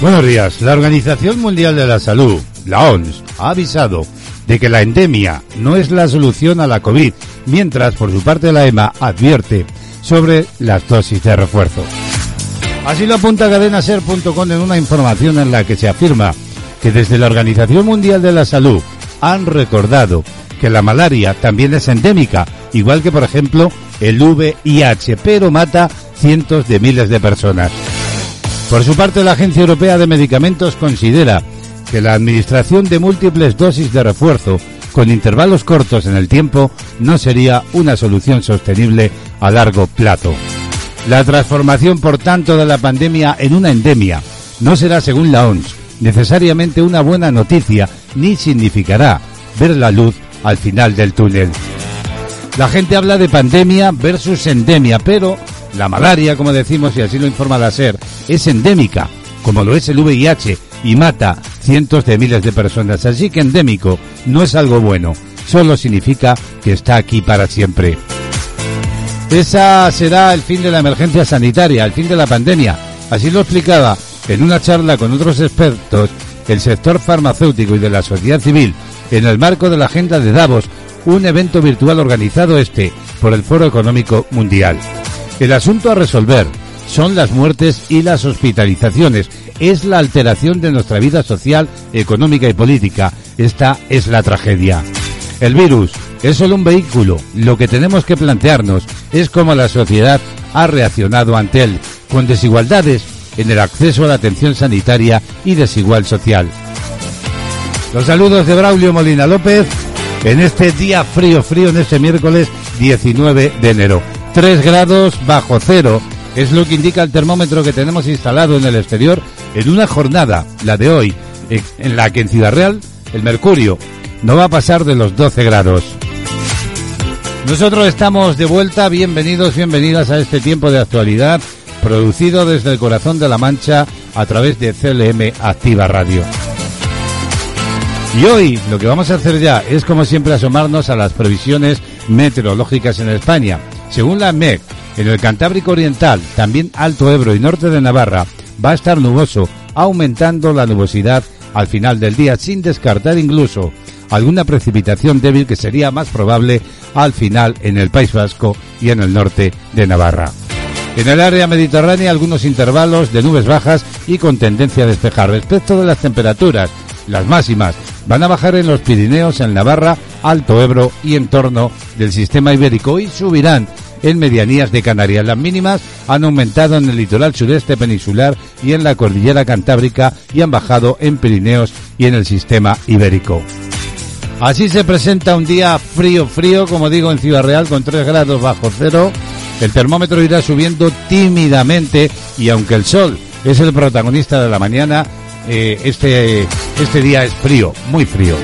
Buenos días. La Organización Mundial de la Salud, la OMS, ha avisado de que la endemia no es la solución a la COVID, mientras por su parte la EMA advierte sobre las dosis de refuerzo. Así lo apunta cadenaser.com en una información en la que se afirma que desde la Organización Mundial de la Salud han recordado que la malaria también es endémica, igual que por ejemplo el VIH, pero mata cientos de miles de personas. Por su parte, la Agencia Europea de Medicamentos considera que la administración de múltiples dosis de refuerzo con intervalos cortos en el tiempo no sería una solución sostenible a largo plazo. La transformación, por tanto, de la pandemia en una endemia no será, según la OMS, necesariamente una buena noticia ni significará ver la luz al final del túnel. La gente habla de pandemia versus endemia, pero la malaria, como decimos y así lo informa la SER, es endémica, como lo es el VIH, y mata cientos de miles de personas. Así que endémico no es algo bueno, solo significa que está aquí para siempre. Esa será el fin de la emergencia sanitaria, el fin de la pandemia. Así lo explicaba en una charla con otros expertos el sector farmacéutico y de la sociedad civil en el marco de la agenda de Davos, un evento virtual organizado este por el Foro Económico Mundial. El asunto a resolver son las muertes y las hospitalizaciones. Es la alteración de nuestra vida social, económica y política. Esta es la tragedia. El virus es solo un vehículo. Lo que tenemos que plantearnos es cómo la sociedad ha reaccionado ante él, con desigualdades en el acceso a la atención sanitaria y desigual social. Los saludos de Braulio Molina López en este día frío, frío, en este miércoles 19 de enero. 3 grados bajo cero es lo que indica el termómetro que tenemos instalado en el exterior en una jornada, la de hoy, en la que en Ciudad Real el mercurio no va a pasar de los 12 grados. Nosotros estamos de vuelta, bienvenidos, bienvenidas a este tiempo de actualidad, producido desde el corazón de la Mancha a través de CLM Activa Radio. Y hoy lo que vamos a hacer ya es como siempre asomarnos a las previsiones meteorológicas en España. Según la MEC, en el Cantábrico Oriental, también Alto Ebro y norte de Navarra, va a estar nuboso, aumentando la nubosidad al final del día, sin descartar incluso alguna precipitación débil que sería más probable al final en el País Vasco y en el norte de Navarra. En el área mediterránea algunos intervalos de nubes bajas y con tendencia a despejar. Respecto de las temperaturas, las máximas van a bajar en los Pirineos, en Navarra, Alto Ebro y en torno del sistema ibérico y subirán en medianías de Canarias. Las mínimas han aumentado en el litoral sureste peninsular y en la cordillera cantábrica y han bajado en Pirineos y en el sistema ibérico. Así se presenta un día frío, frío, como digo, en Ciudad Real con 3 grados bajo cero. El termómetro irá subiendo tímidamente y aunque el sol es el protagonista de la mañana, eh, este, este día es frío, muy frío.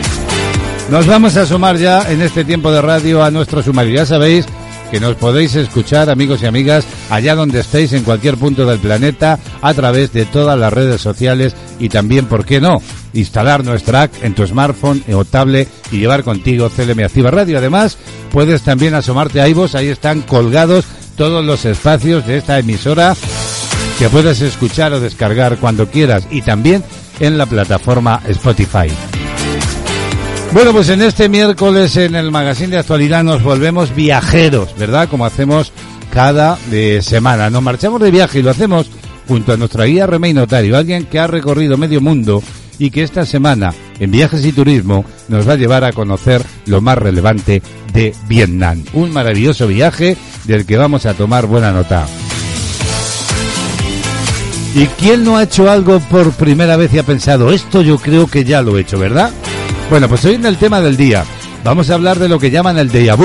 Nos vamos a asomar ya en este tiempo de radio a nuestro sumario. Ya sabéis que nos podéis escuchar, amigos y amigas, allá donde estéis, en cualquier punto del planeta, a través de todas las redes sociales y también, ¿por qué no?, instalar nuestra app en tu smartphone o tablet y llevar contigo CLM Activa Radio. Además, puedes también asomarte a iVoox, ahí están colgados todos los espacios de esta emisora que puedes escuchar o descargar cuando quieras y también en la plataforma Spotify. Bueno, pues en este miércoles en el magazine de actualidad nos volvemos viajeros, ¿verdad? Como hacemos cada de semana. Nos marchamos de viaje y lo hacemos junto a nuestra guía Remey Notario, alguien que ha recorrido medio mundo y que esta semana en Viajes y Turismo nos va a llevar a conocer lo más relevante de Vietnam. Un maravilloso viaje del que vamos a tomar buena nota. ¿Y quién no ha hecho algo por primera vez y ha pensado, esto yo creo que ya lo he hecho, ¿verdad? Bueno, pues hoy en el tema del día vamos a hablar de lo que llaman el déjà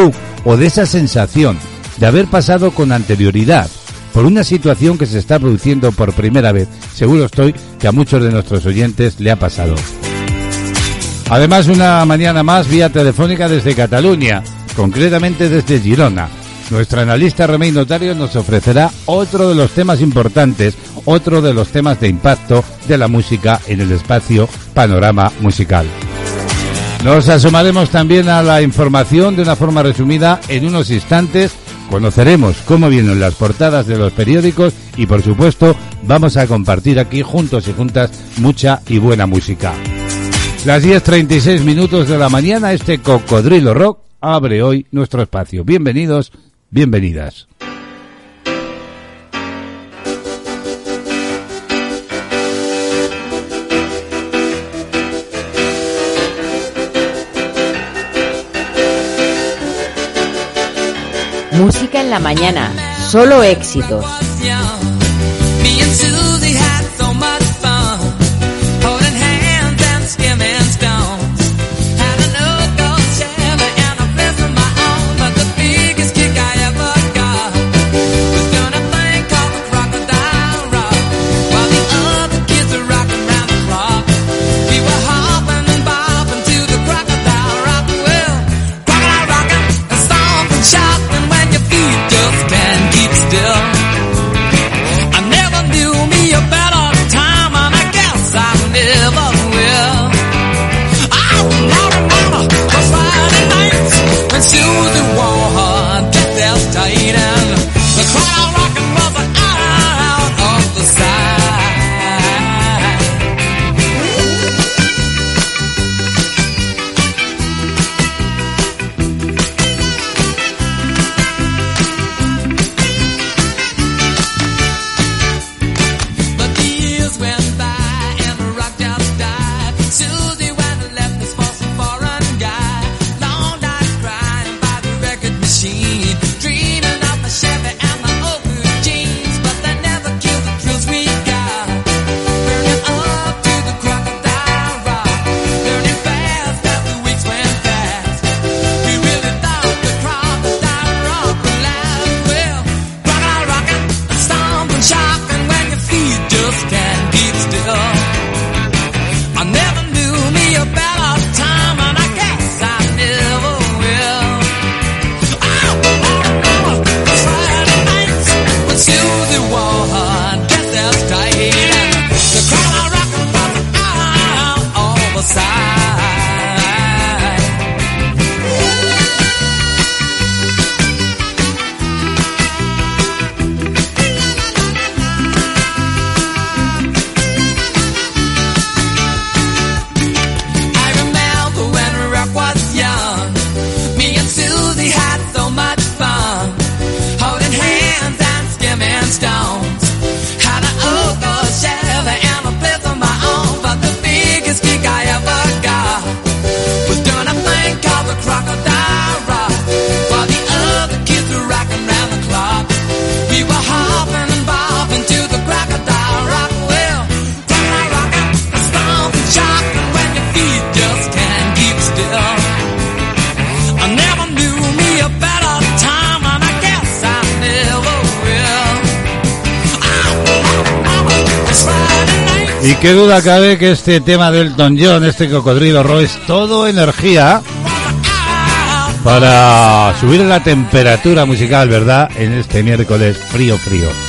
o de esa sensación de haber pasado con anterioridad por una situación que se está produciendo por primera vez. Seguro estoy que a muchos de nuestros oyentes le ha pasado. Además, una mañana más vía telefónica desde Cataluña, concretamente desde Girona. Nuestra analista Remey Notario nos ofrecerá otro de los temas importantes, otro de los temas de impacto de la música en el espacio Panorama Musical. Nos asomaremos también a la información de una forma resumida en unos instantes conoceremos cómo vienen las portadas de los periódicos y por supuesto vamos a compartir aquí juntos y juntas mucha y buena música. Las 10.36 minutos de la mañana, este cocodrilo rock abre hoy nuestro espacio. Bienvenidos, bienvenidas. Música en la mañana, solo éxitos. Duda que este tema del Elton John, este cocodrilo ro, es todo energía para subir la temperatura musical, ¿verdad? En este miércoles frío, frío.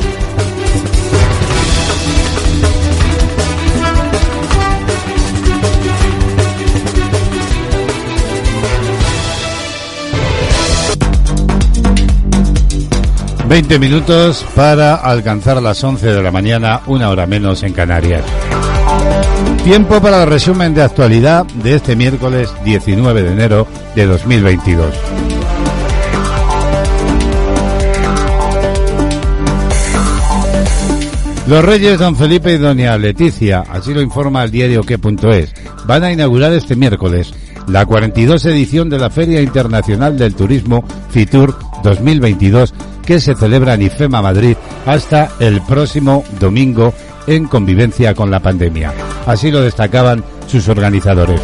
20 minutos para alcanzar las 11 de la mañana, una hora menos en Canarias. Tiempo para el resumen de actualidad de este miércoles 19 de enero de 2022. Los reyes don Felipe y doña Leticia, así lo informa el diario que.es, van a inaugurar este miércoles la 42 edición de la Feria Internacional del Turismo FITUR 2022 que se celebra en IFEMA Madrid hasta el próximo domingo en convivencia con la pandemia. Así lo destacaban sus organizadores.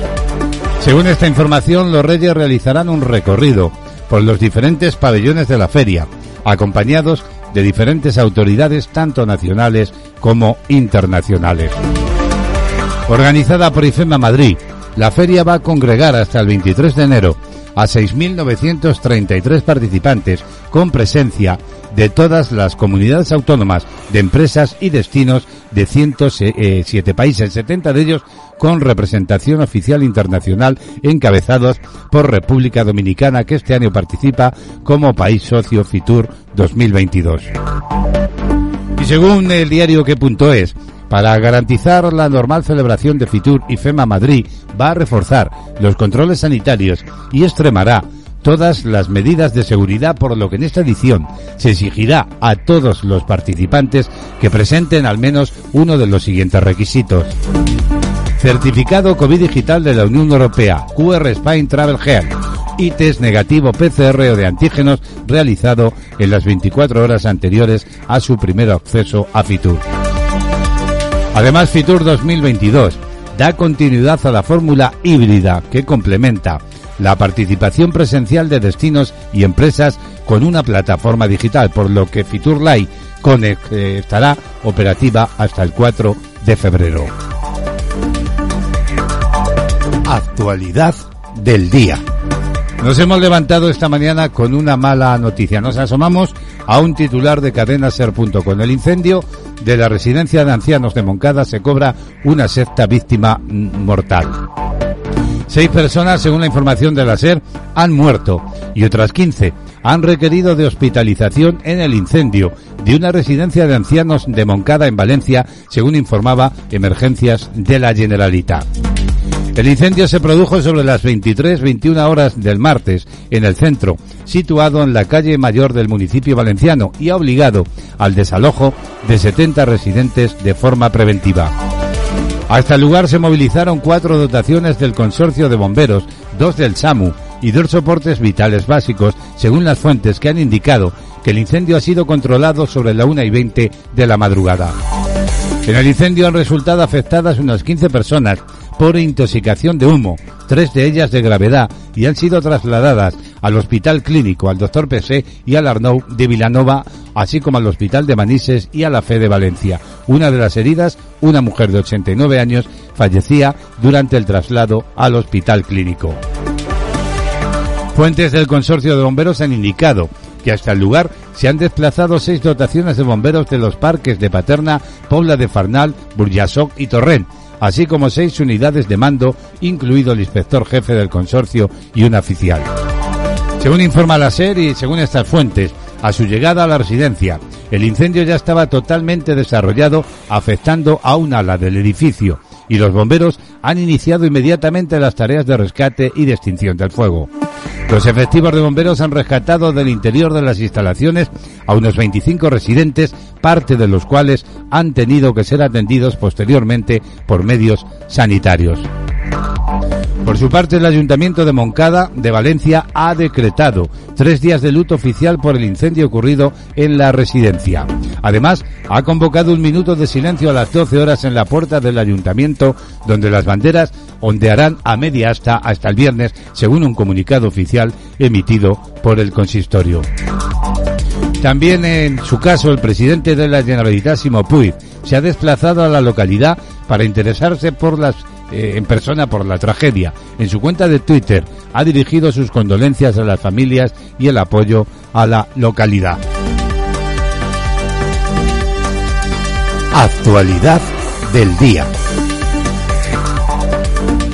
Según esta información, los reyes realizarán un recorrido por los diferentes pabellones de la feria, acompañados de diferentes autoridades tanto nacionales como internacionales. Organizada por IFEMA Madrid, la feria va a congregar hasta el 23 de enero a 6.933 participantes con presencia de todas las comunidades autónomas, de empresas y destinos de 107 países, 70 de ellos con representación oficial internacional encabezados por República Dominicana que este año participa como país socio FITUR 2022. Y según el diario que.es, para garantizar la normal celebración de Fitur y FEMA Madrid va a reforzar los controles sanitarios y extremará todas las medidas de seguridad, por lo que en esta edición se exigirá a todos los participantes que presenten al menos uno de los siguientes requisitos. Certificado COVID digital de la Unión Europea, QR Spain Travel Health y test negativo PCR o de antígenos realizado en las 24 horas anteriores a su primer acceso a Fitur. Además, Fitur 2022 da continuidad a la fórmula híbrida que complementa la participación presencial de destinos y empresas con una plataforma digital, por lo que Fitur Live estará operativa hasta el 4 de febrero. Actualidad del día. Nos hemos levantado esta mañana con una mala noticia. Nos asomamos a un titular de cadenaser.com. El incendio de la residencia de ancianos de Moncada se cobra una sexta víctima mortal. Seis personas, según la información de la SER, han muerto y otras 15 han requerido de hospitalización en el incendio de una residencia de ancianos de Moncada en Valencia, según informaba Emergencias de la Generalitat. El incendio se produjo sobre las 23-21 horas del martes en el centro, situado en la calle mayor del municipio valenciano y ha obligado al desalojo de 70 residentes de forma preventiva. Hasta el lugar se movilizaron cuatro dotaciones del consorcio de bomberos, dos del SAMU y dos soportes vitales básicos, según las fuentes que han indicado que el incendio ha sido controlado sobre la 1 y 20 de la madrugada. En el incendio han resultado afectadas unas 15 personas por intoxicación de humo, tres de ellas de gravedad, y han sido trasladadas al Hospital Clínico, al Dr. Pesé y al Arnau de Vilanova, así como al Hospital de Manises y a la Fe de Valencia. Una de las heridas, una mujer de 89 años, fallecía durante el traslado al Hospital Clínico. Fuentes del consorcio de bomberos han indicado que hasta el lugar se han desplazado seis dotaciones de bomberos de los parques de Paterna, Pobla de Farnal, Burjasoc y Torrent, así como seis unidades de mando, incluido el inspector jefe del consorcio y un oficial. Según informa la SER y según estas fuentes, a su llegada a la residencia, el incendio ya estaba totalmente desarrollado, afectando a un ala del edificio, y los bomberos han iniciado inmediatamente las tareas de rescate y de extinción del fuego. Los efectivos de bomberos han rescatado del interior de las instalaciones a unos 25 residentes, parte de los cuales han tenido que ser atendidos posteriormente por medios sanitarios. Por su parte, el Ayuntamiento de Moncada de Valencia ha decretado tres días de luto oficial por el incendio ocurrido en la residencia. Además, ha convocado un minuto de silencio a las 12 horas en la puerta del Ayuntamiento, donde las banderas ondearán a media asta hasta el viernes, según un comunicado oficial emitido por el consistorio. También en su caso, el presidente de la Generalitat, Simo Puig, se ha desplazado a la localidad para interesarse por las eh, en persona por la tragedia. En su cuenta de Twitter ha dirigido sus condolencias a las familias y el apoyo a la localidad. Actualidad del día.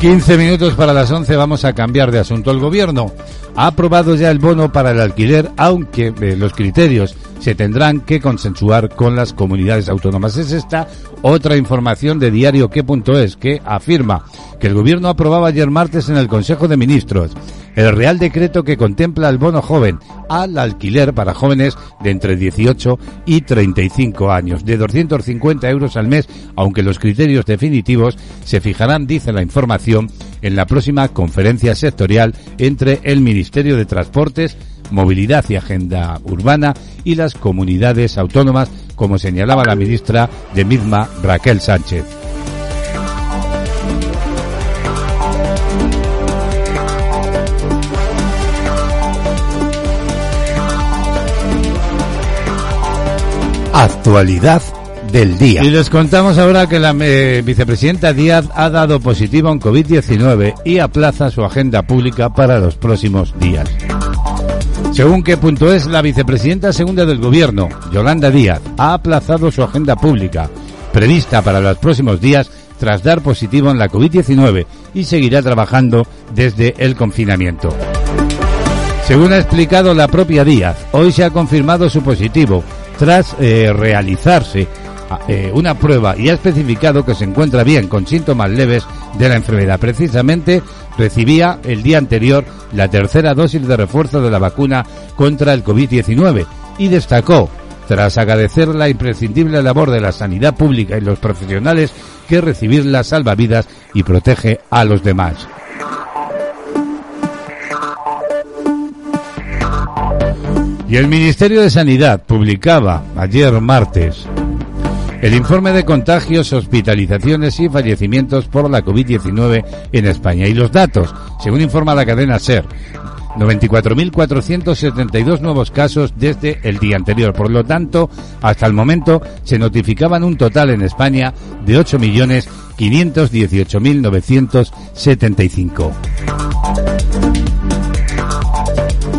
15 minutos para las 11 vamos a cambiar de asunto. El gobierno ha aprobado ya el bono para el alquiler, aunque eh, los criterios se tendrán que consensuar con las comunidades autónomas. Es esta otra información de diario que afirma que el gobierno aprobaba ayer martes en el Consejo de Ministros el Real Decreto que contempla el bono joven al alquiler para jóvenes de entre 18 y 35 años, de 250 euros al mes, aunque los criterios definitivos se fijarán, dice la información, en la próxima conferencia sectorial entre el Ministerio de Transportes, Movilidad y Agenda Urbana y las comunidades autónomas, como señalaba la ministra de misma Raquel Sánchez. Actualidad del día. Y les contamos ahora que la eh, vicepresidenta Díaz ha dado positivo en COVID-19 y aplaza su agenda pública para los próximos días. Según qué punto es, la vicepresidenta segunda del gobierno, Yolanda Díaz, ha aplazado su agenda pública, prevista para los próximos días, tras dar positivo en la COVID-19 y seguirá trabajando desde el confinamiento. Según ha explicado la propia Díaz, hoy se ha confirmado su positivo tras eh, realizarse eh, una prueba y ha especificado que se encuentra bien con síntomas leves de la enfermedad. Precisamente recibía el día anterior la tercera dosis de refuerzo de la vacuna contra el COVID-19 y destacó, tras agradecer la imprescindible labor de la sanidad pública y los profesionales, que recibirla salva vidas y protege a los demás. Y el Ministerio de Sanidad publicaba ayer martes el informe de contagios, hospitalizaciones y fallecimientos por la COVID-19 en España. Y los datos, según informa la cadena SER, 94.472 nuevos casos desde el día anterior. Por lo tanto, hasta el momento se notificaban un total en España de 8.518.975.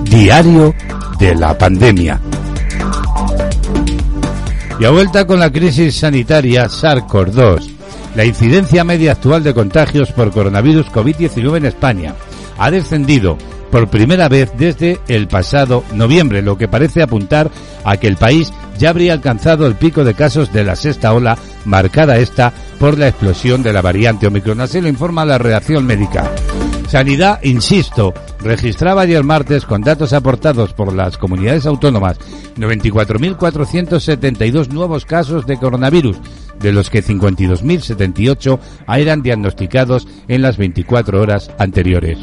Diario de la pandemia. Y a vuelta con la crisis sanitaria SARS-CoV-2, la incidencia media actual de contagios por coronavirus COVID-19 en España ha descendido por primera vez desde el pasado noviembre, lo que parece apuntar a que el país ya habría alcanzado el pico de casos de la sexta ola, marcada esta por la explosión de la variante Omicron. Así lo informa la redacción médica. Sanidad, insisto, registraba ayer martes con datos aportados por las comunidades autónomas 94.472 nuevos casos de coronavirus, de los que 52.078 eran diagnosticados en las 24 horas anteriores.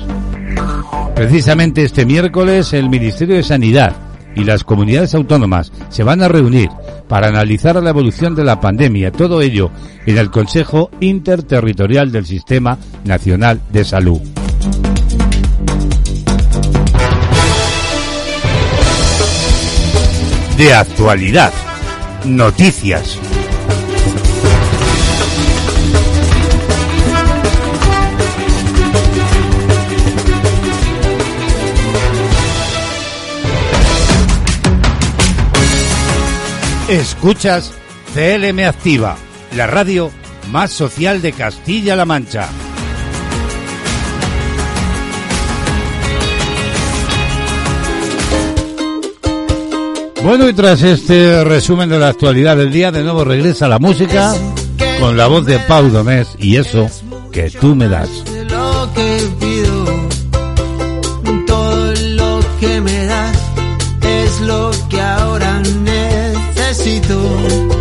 Precisamente este miércoles el Ministerio de Sanidad y las comunidades autónomas se van a reunir para analizar la evolución de la pandemia, todo ello en el Consejo Interterritorial del Sistema Nacional de Salud. De actualidad, noticias. Escuchas CLM Activa, la radio más social de Castilla-La Mancha. Bueno, y tras este resumen de la actualidad del día, de nuevo regresa la música con la voz de Pau Domés y eso que tú me das. Que me das es lo que ahora necesito.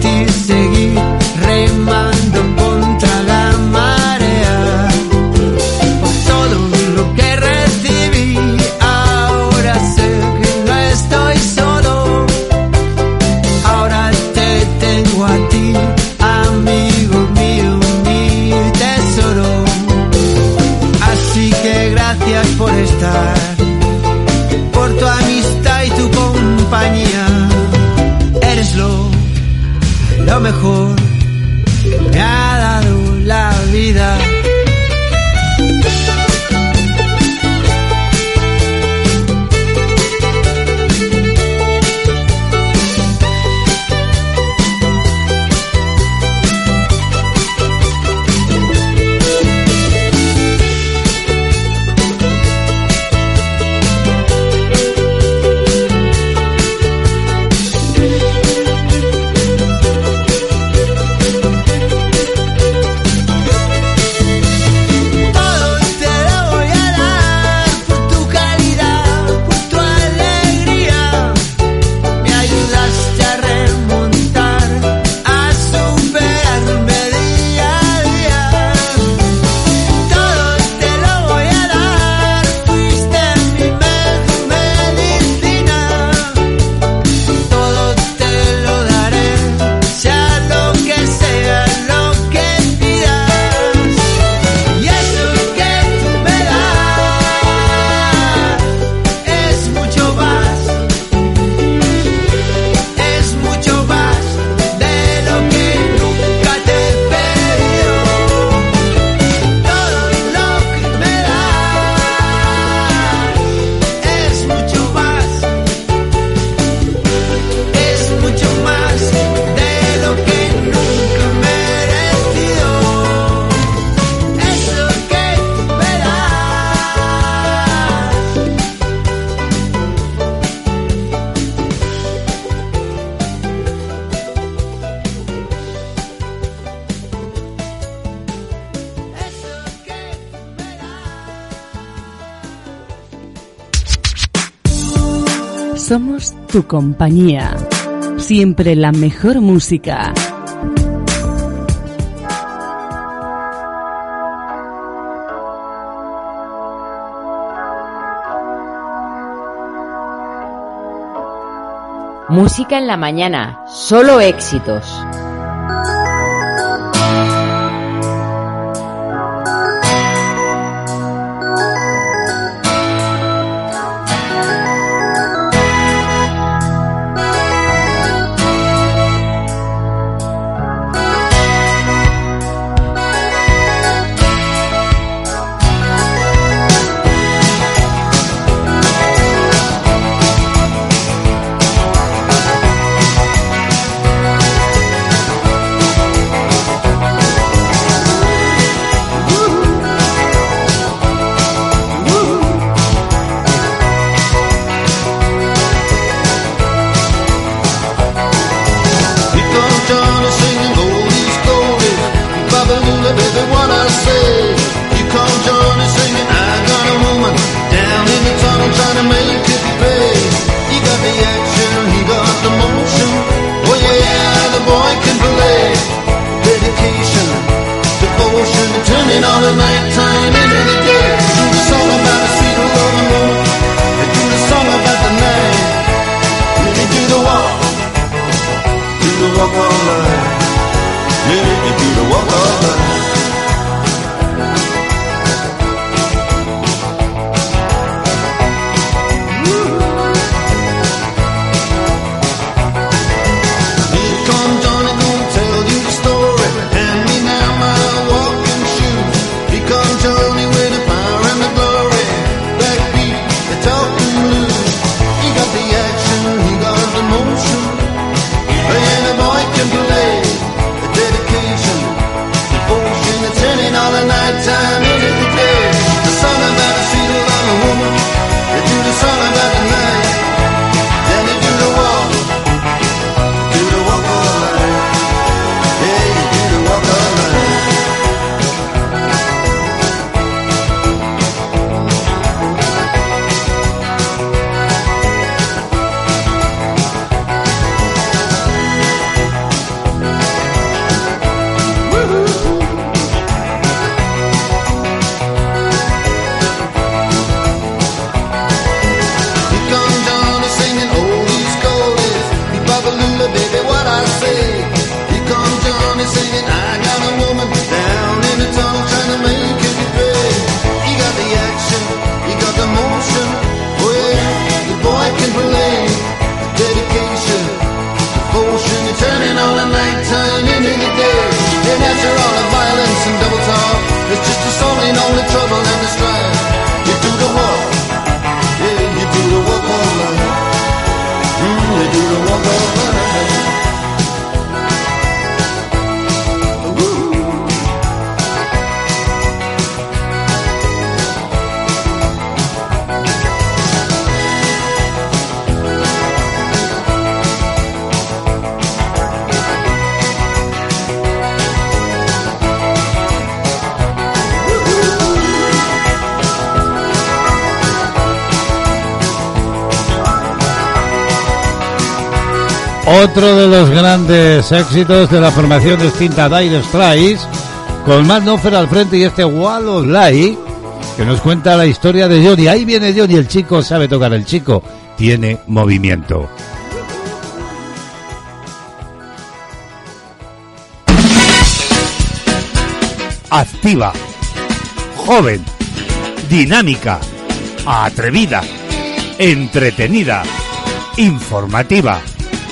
ti me ha dado la vida. tu compañía. Siempre la mejor música. Música en la mañana, solo éxitos. otro de los grandes éxitos de la formación distinta Dire Straits, con Matt Noffer al frente y este Wall of Light, que nos cuenta la historia de Johnny. Ahí viene Johnny, el chico sabe tocar, el chico tiene movimiento. Activa, joven, dinámica, atrevida, entretenida, informativa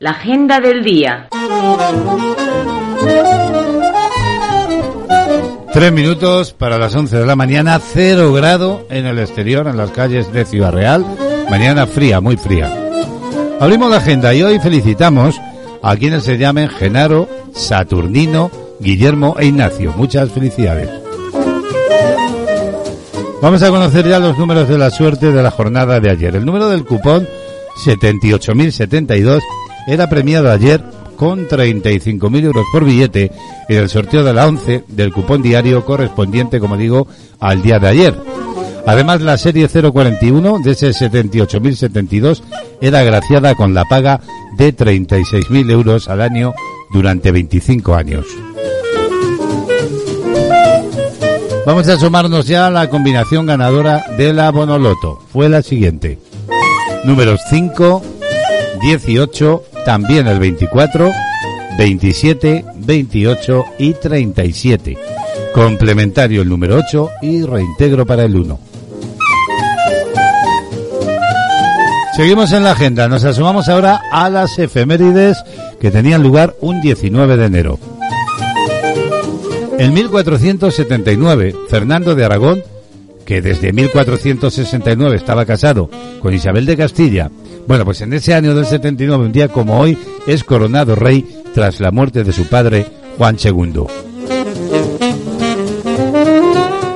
La agenda del día. Tres minutos para las 11 de la mañana, cero grado en el exterior, en las calles de Ciudad Real. Mañana fría, muy fría. Abrimos la agenda y hoy felicitamos a quienes se llamen Genaro, Saturnino, Guillermo e Ignacio. Muchas felicidades. Vamos a conocer ya los números de la suerte de la jornada de ayer. El número del cupón 78.072 era premiado ayer con 35.000 euros por billete en el sorteo de la 11 del cupón diario correspondiente, como digo, al día de ayer. Además, la serie 041 de ese 78.072 era agraciada con la paga de 36.000 euros al año durante 25 años. Vamos a sumarnos ya a la combinación ganadora de la Bonoloto. Fue la siguiente. Números 5, 18, también el 24, 27, 28 y 37. Complementario el número 8 y reintegro para el 1. Seguimos en la agenda. Nos asomamos ahora a las efemérides que tenían lugar un 19 de enero. En 1479, Fernando de Aragón, que desde 1469 estaba casado con Isabel de Castilla, bueno, pues en ese año del 79, un día como hoy, es coronado rey tras la muerte de su padre, Juan II.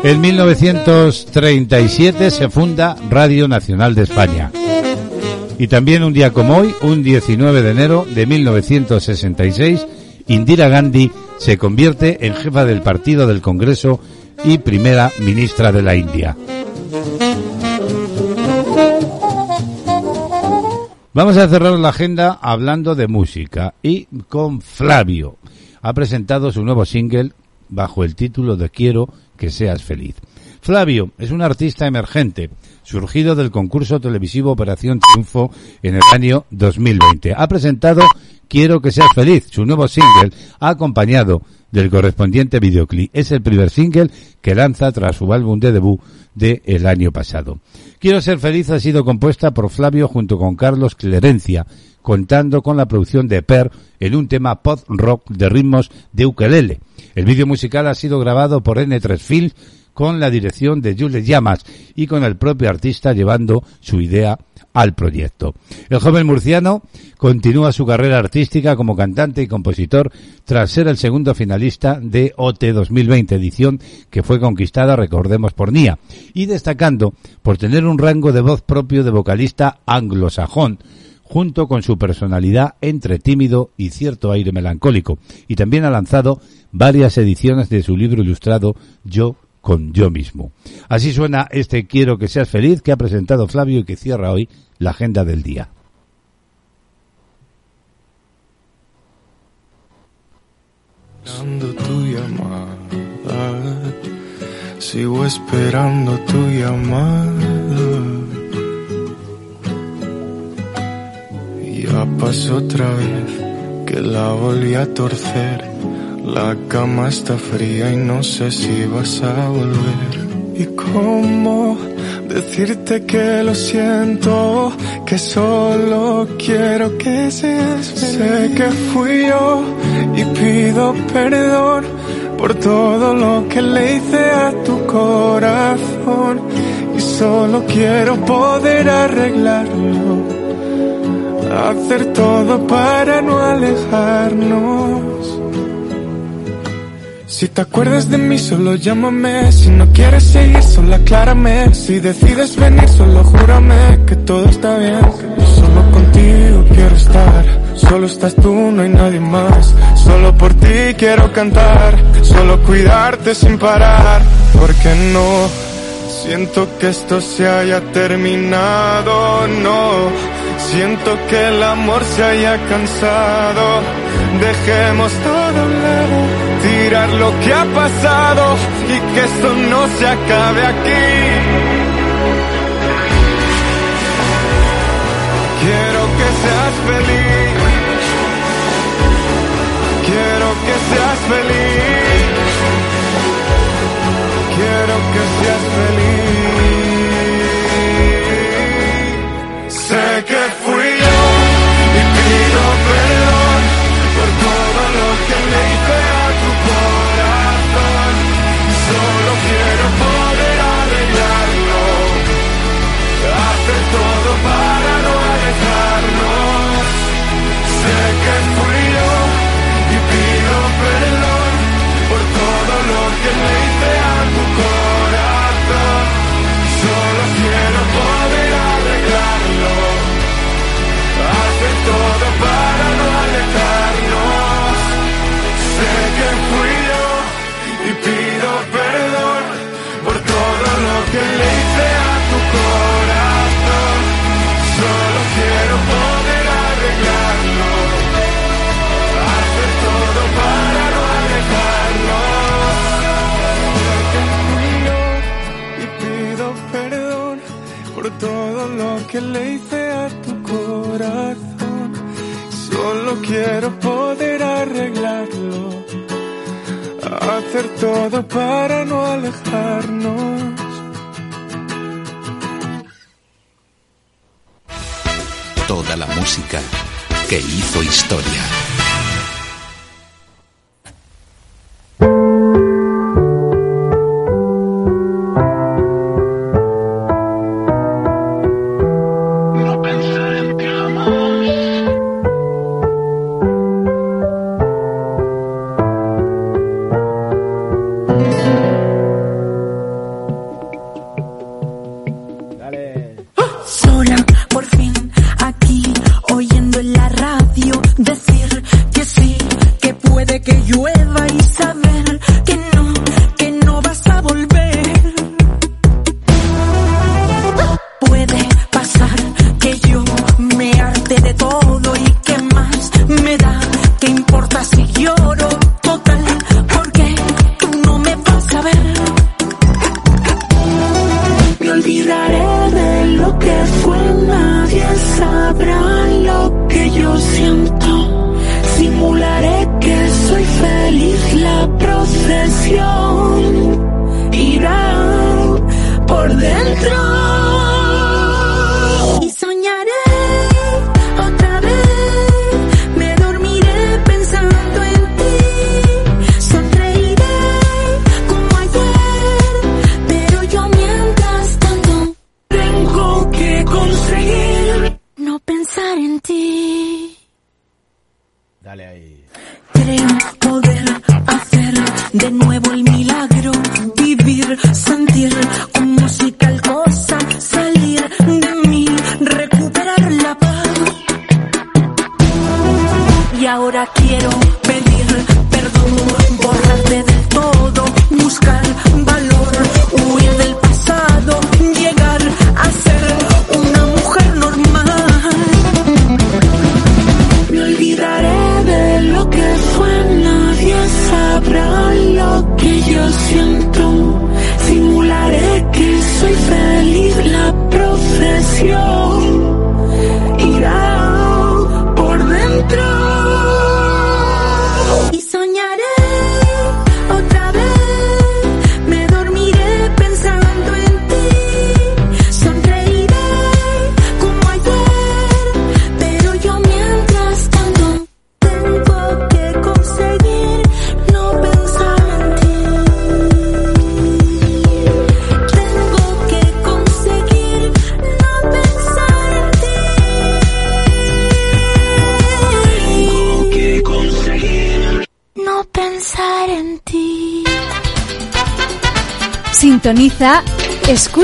En 1937 se funda Radio Nacional de España. Y también un día como hoy, un 19 de enero de 1966, Indira Gandhi se convierte en jefa del partido del Congreso y primera ministra de la India. Vamos a cerrar la agenda hablando de música y con Flavio. Ha presentado su nuevo single bajo el título de Quiero que seas feliz. Flavio es un artista emergente, surgido del concurso televisivo Operación Triunfo en el año 2020. Ha presentado Quiero que seas feliz, su nuevo single, acompañado del correspondiente videoclip. Es el primer single que lanza tras su álbum de debut del el año pasado. Quiero ser feliz ha sido compuesta por Flavio junto con Carlos Clerencia, contando con la producción de Per en un tema pop rock de ritmos de ukelele. El vídeo musical ha sido grabado por N3 Films con la dirección de Jules Llamas y con el propio artista llevando su idea al proyecto. El joven murciano continúa su carrera artística como cantante y compositor tras ser el segundo finalista de OT 2020 edición que fue conquistada, recordemos, por Nia, y destacando por tener un rango de voz propio de vocalista anglosajón, junto con su personalidad entre tímido y cierto aire melancólico, y también ha lanzado varias ediciones de su libro ilustrado Yo con yo mismo. Así suena este Quiero que seas feliz que ha presentado Flavio y que cierra hoy la agenda del día. Tu llamada, sigo esperando tu llamada. Ya pasó otra vez que la volví a torcer. La cama está fría y no sé si vas a volver. ¿Y cómo decirte que lo siento? Que solo quiero que seas feliz. Sé que fui yo y pido perdón por todo lo que le hice a tu corazón. Y solo quiero poder arreglarlo. Hacer todo para no alejarnos. Si te acuerdas de mí, solo llámame. Si no quieres seguir, solo aclárame. Si decides venir, solo júrame que todo está bien. Yo solo contigo quiero estar. Solo estás tú, no hay nadie más. Solo por ti quiero cantar. Solo cuidarte sin parar. Porque no siento que esto se haya terminado, no. Siento que el amor se haya cansado. Dejemos todo a un lado, tirar lo que ha pasado y que esto no se acabe aquí. Quiero que seas feliz. Quiero que seas feliz. Quiero que seas feliz. Sé que que le hice a tu corazón. Solo quiero poder arreglarlo, hacer todo para no alejarlo. Te y pido perdón por todo lo que le hice a tu corazón. Solo quiero poder arreglarlo. Hacer todo para no alejarnos. La música que hizo historia.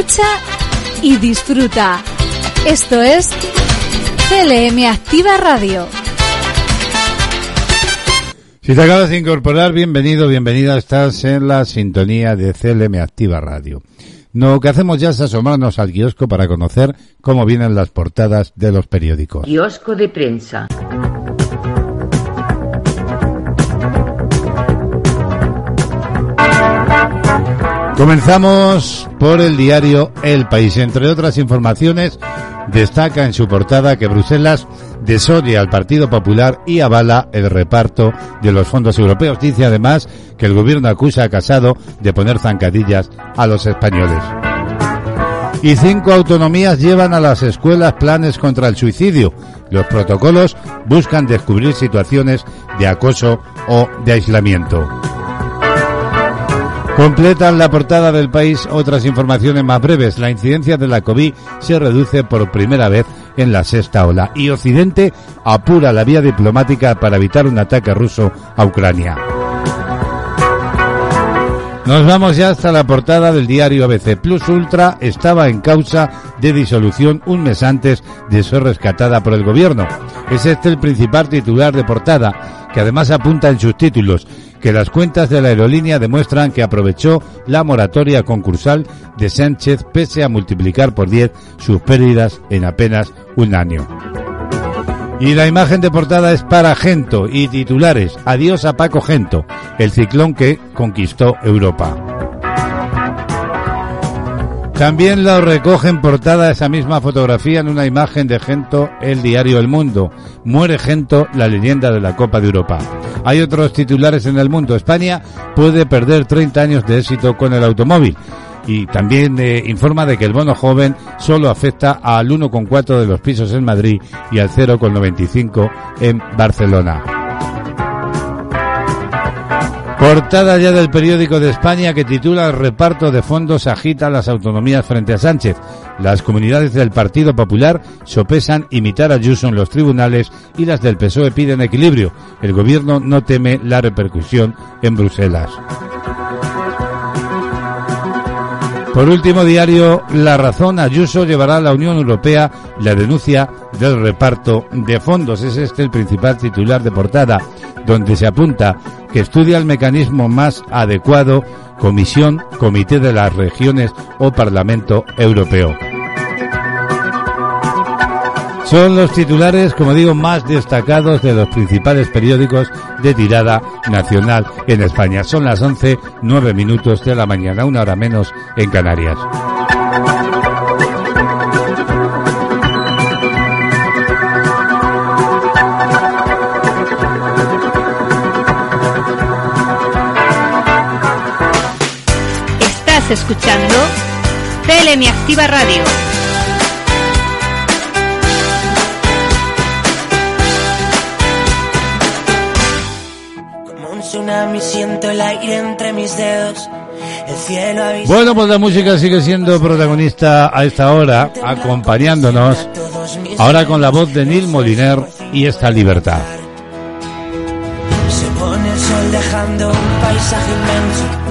Escucha y disfruta. Esto es CLM Activa Radio. Si te acabas de incorporar, bienvenido, bienvenida. Estás en la sintonía de CLM Activa Radio. Lo que hacemos ya es asomarnos al kiosco para conocer cómo vienen las portadas de los periódicos. Kiosco de prensa. Comenzamos por el diario El País. Entre otras informaciones, destaca en su portada que Bruselas desodia al Partido Popular y avala el reparto de los fondos europeos. Dice además que el gobierno acusa a Casado de poner zancadillas a los españoles. Y cinco autonomías llevan a las escuelas planes contra el suicidio. Los protocolos buscan descubrir situaciones de acoso o de aislamiento. Completan la portada del país otras informaciones más breves. La incidencia de la COVID se reduce por primera vez en la sexta ola y Occidente apura la vía diplomática para evitar un ataque ruso a Ucrania. Nos vamos ya hasta la portada del diario ABC. Plus Ultra estaba en causa de disolución un mes antes de ser rescatada por el gobierno. Es este el principal titular de portada, que además apunta en sus títulos que las cuentas de la aerolínea demuestran que aprovechó la moratoria concursal de Sánchez pese a multiplicar por 10 sus pérdidas en apenas un año. Y la imagen de portada es para Gento y titulares Adiós a Paco Gento, el ciclón que conquistó Europa. También lo recoge en portada esa misma fotografía en una imagen de Gento, el diario El Mundo. Muere Gento, la leyenda de la Copa de Europa. Hay otros titulares en el mundo. España puede perder 30 años de éxito con el automóvil. Y también eh, informa de que el bono joven solo afecta al 1,4 de los pisos en Madrid y al 0,95 en Barcelona. Portada ya del periódico de España que titula El reparto de fondos agita las autonomías frente a Sánchez. Las comunidades del Partido Popular sopesan imitar a Ayuso en los tribunales y las del PSOE piden equilibrio. El gobierno no teme la repercusión en Bruselas. Por último, diario La Razón, Ayuso llevará a la Unión Europea la denuncia del reparto de fondos. Es este el principal titular de portada, donde se apunta que estudia el mecanismo más adecuado, Comisión, Comité de las Regiones o Parlamento Europeo. Son los titulares, como digo, más destacados de los principales periódicos de tirada nacional en España. Son las 11, 9 minutos de la mañana, una hora menos en Canarias. Estás escuchando Telemi Activa Radio. Como un tsunami siento el aire entre mis dedos. El cielo avisa Bueno, pues la música sigue siendo protagonista a esta hora, acompañándonos ahora con la voz de Neil Moliner y esta libertad. Se pone el sol dejando un paisaje inmenso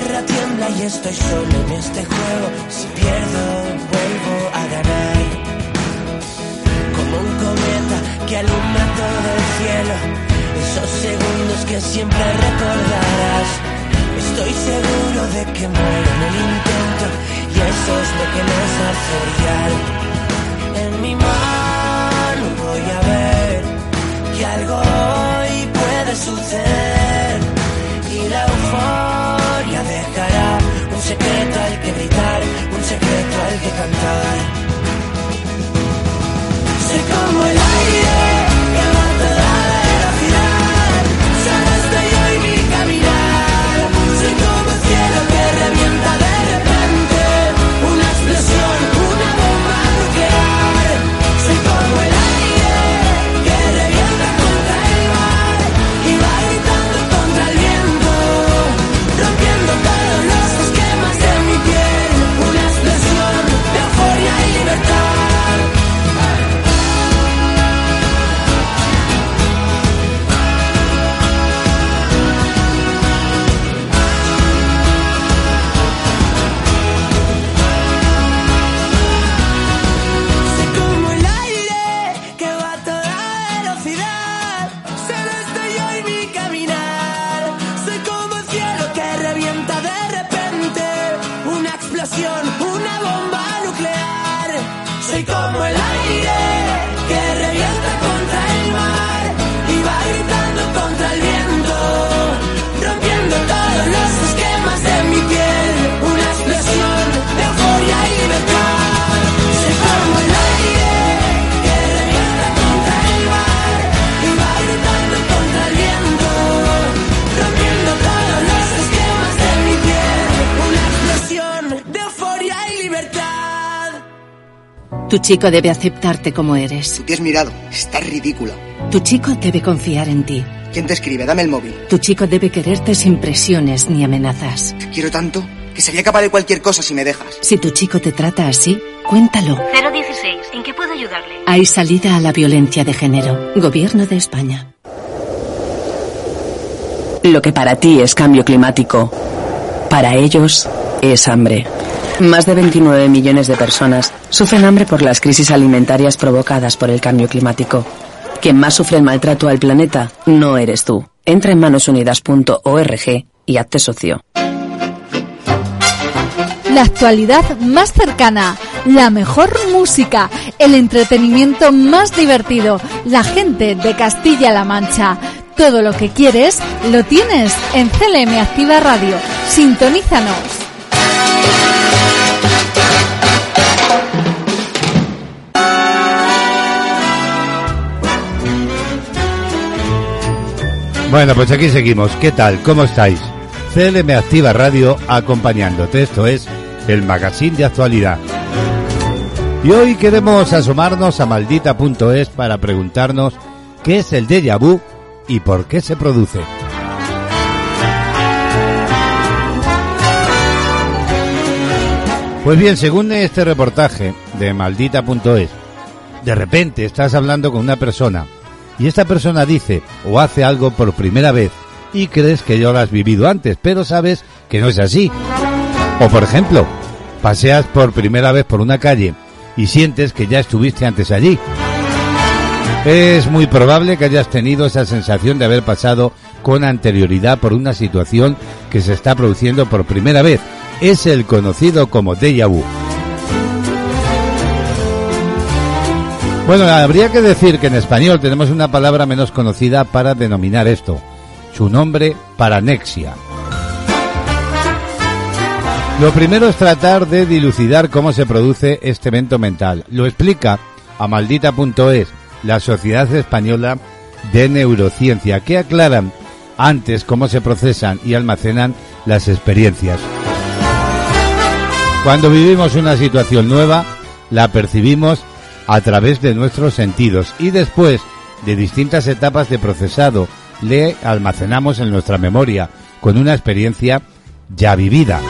tierra tiembla y estoy solo en este juego. Si pierdo, vuelvo a ganar. Como un cometa que alumbra todo el cielo. Esos segundos que siempre recordarás. Estoy seguro de que muero en el intento. Y eso es lo que nos hace brillar. En mi mano voy a ver que algo hoy puede suceder y la euforia dejará un secreto al que gritar, un secreto al que cantar. El aire Tu chico debe aceptarte como eres. Tú te has mirado. Estás ridícula. Tu chico debe confiar en ti. ¿Quién te escribe? Dame el móvil. Tu chico debe quererte sin presiones ni amenazas. Te quiero tanto que sería capaz de cualquier cosa si me dejas. Si tu chico te trata así, cuéntalo. 016, ¿en qué puedo ayudarle? Hay salida a la violencia de género. Gobierno de España. Lo que para ti es cambio climático, para ellos es hambre. Más de 29 millones de personas sufren hambre por las crisis alimentarias provocadas por el cambio climático. Quien más sufre el maltrato al planeta no eres tú. Entra en manosunidas.org y hazte socio. La actualidad más cercana, la mejor música, el entretenimiento más divertido, la gente de Castilla-La Mancha. Todo lo que quieres lo tienes en CLM Activa Radio. Sintonízanos. Bueno, pues aquí seguimos. ¿Qué tal? ¿Cómo estáis? CLM Activa Radio acompañándote. Esto es el magazine de actualidad. Y hoy queremos asomarnos a maldita.es para preguntarnos qué es el déjà vu y por qué se produce. Pues bien, según este reportaje de maldita.es, de repente estás hablando con una persona y esta persona dice o hace algo por primera vez y crees que ya lo has vivido antes, pero sabes que no es así. O por ejemplo, paseas por primera vez por una calle y sientes que ya estuviste antes allí. Es muy probable que hayas tenido esa sensación de haber pasado con anterioridad por una situación que se está produciendo por primera vez. Es el conocido como déjà vu. Bueno, habría que decir que en español tenemos una palabra menos conocida para denominar esto. Su nombre, paranexia. Lo primero es tratar de dilucidar cómo se produce este evento mental. Lo explica a maldita.es la Sociedad Española de Neurociencia, que aclaran antes cómo se procesan y almacenan las experiencias. Cuando vivimos una situación nueva, la percibimos a través de nuestros sentidos y después de distintas etapas de procesado le almacenamos en nuestra memoria con una experiencia ya vivida.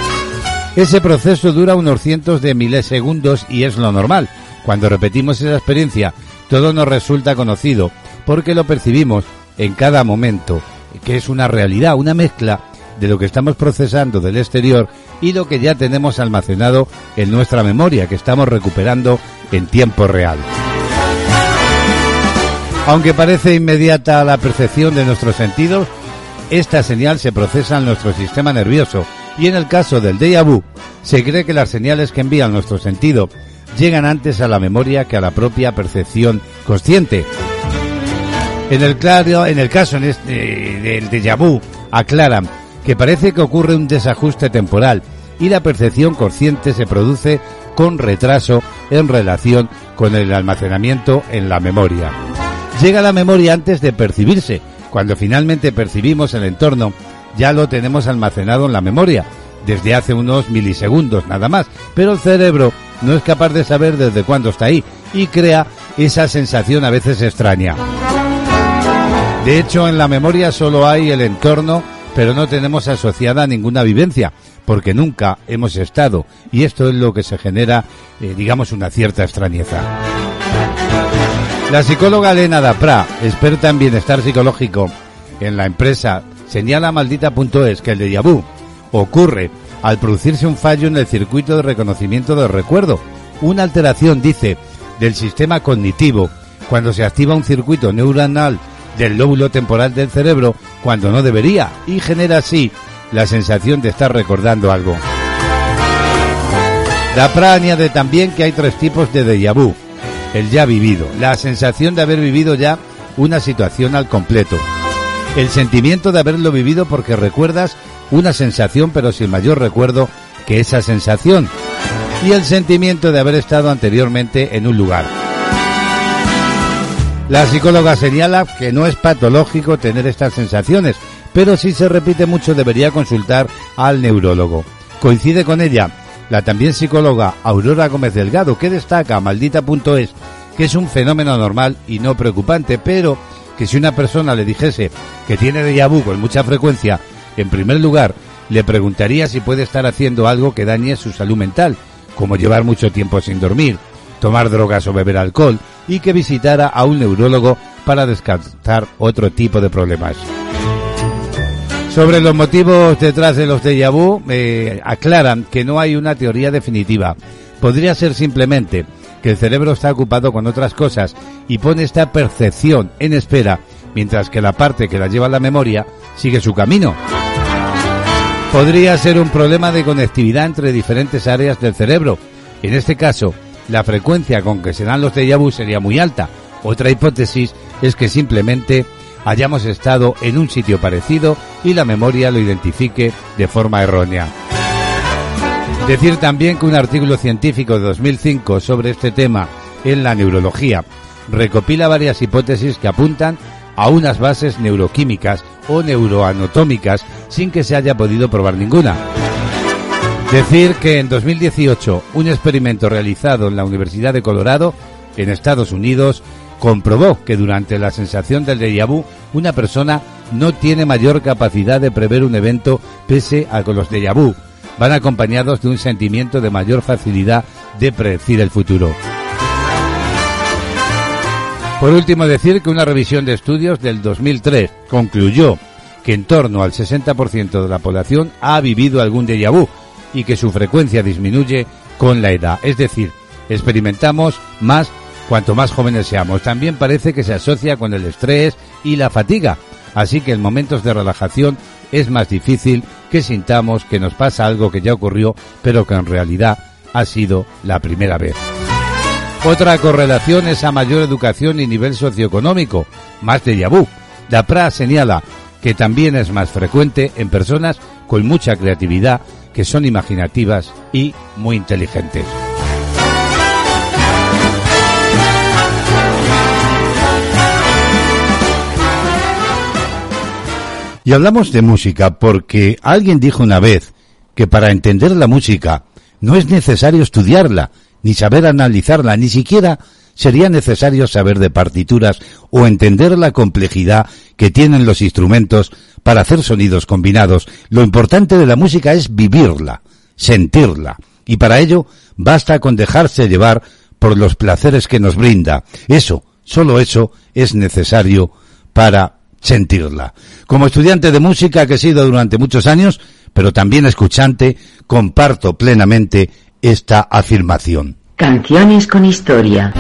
Ese proceso dura unos cientos de milisegundos y es lo normal. Cuando repetimos esa experiencia, todo nos resulta conocido porque lo percibimos en cada momento, que es una realidad, una mezcla de lo que estamos procesando del exterior y lo que ya tenemos almacenado en nuestra memoria, que estamos recuperando en tiempo real. Aunque parece inmediata la percepción de nuestros sentidos, esta señal se procesa en nuestro sistema nervioso y en el caso del déjà vu, se cree que las señales que envían nuestro sentido llegan antes a la memoria que a la propia percepción consciente. En el, claro, en el caso en este, del déjà vu, aclaran que parece que ocurre un desajuste temporal y la percepción consciente se produce con retraso en relación con el almacenamiento en la memoria. Llega la memoria antes de percibirse. Cuando finalmente percibimos el entorno, ya lo tenemos almacenado en la memoria, desde hace unos milisegundos nada más, pero el cerebro no es capaz de saber desde cuándo está ahí y crea esa sensación a veces extraña. De hecho, en la memoria solo hay el entorno, pero no tenemos asociada ninguna vivencia, porque nunca hemos estado, y esto es lo que se genera, eh, digamos, una cierta extrañeza. La psicóloga Elena Dapra, experta en bienestar psicológico en la empresa señala maldita.es que el déjà vu ocurre al producirse un fallo en el circuito de reconocimiento del recuerdo, una alteración, dice, del sistema cognitivo cuando se activa un circuito neuronal del lóbulo temporal del cerebro cuando no debería y genera así la sensación de estar recordando algo. Dapra añade también que hay tres tipos de déjà vu. El ya vivido, la sensación de haber vivido ya una situación al completo. El sentimiento de haberlo vivido porque recuerdas una sensación pero sin mayor recuerdo que esa sensación. Y el sentimiento de haber estado anteriormente en un lugar. La psicóloga señala que no es patológico tener estas sensaciones, pero si se repite mucho debería consultar al neurólogo. Coincide con ella la también psicóloga Aurora Gómez Delgado, que destaca maldita.es que es un fenómeno normal y no preocupante, pero que si una persona le dijese que tiene déjà vu con mucha frecuencia, en primer lugar, le preguntaría si puede estar haciendo algo que dañe su salud mental, como llevar mucho tiempo sin dormir, tomar drogas o beber alcohol, y que visitara a un neurólogo para descartar otro tipo de problemas. Sobre los motivos detrás de los déjà vu, eh, aclaran que no hay una teoría definitiva. Podría ser simplemente que el cerebro está ocupado con otras cosas y pone esta percepción en espera, mientras que la parte que la lleva a la memoria sigue su camino. Podría ser un problema de conectividad entre diferentes áreas del cerebro. En este caso, la frecuencia con que se dan los déjà vu sería muy alta. Otra hipótesis es que simplemente hayamos estado en un sitio parecido y la memoria lo identifique de forma errónea. Decir también que un artículo científico de 2005 sobre este tema en la neurología recopila varias hipótesis que apuntan a unas bases neuroquímicas o neuroanatómicas sin que se haya podido probar ninguna. Decir que en 2018 un experimento realizado en la Universidad de Colorado, en Estados Unidos, comprobó que durante la sensación del déjà una persona no tiene mayor capacidad de prever un evento pese a que los déjà van acompañados de un sentimiento de mayor facilidad de predecir el futuro. Por último, decir que una revisión de estudios del 2003 concluyó que en torno al 60% de la población ha vivido algún déjà vu y que su frecuencia disminuye con la edad. Es decir, experimentamos más cuanto más jóvenes seamos. También parece que se asocia con el estrés y la fatiga. Así que en momentos de relajación es más difícil que sintamos que nos pasa algo que ya ocurrió, pero que en realidad ha sido la primera vez. Otra correlación es a mayor educación y nivel socioeconómico, más de vu. La PRA señala que también es más frecuente en personas con mucha creatividad, que son imaginativas y muy inteligentes. Y hablamos de música porque alguien dijo una vez que para entender la música no es necesario estudiarla, ni saber analizarla, ni siquiera sería necesario saber de partituras o entender la complejidad que tienen los instrumentos para hacer sonidos combinados. Lo importante de la música es vivirla, sentirla, y para ello basta con dejarse llevar por los placeres que nos brinda. Eso, solo eso es necesario para sentirla. Como estudiante de música que he sido durante muchos años, pero también escuchante, comparto plenamente esta afirmación. Canciones con historia.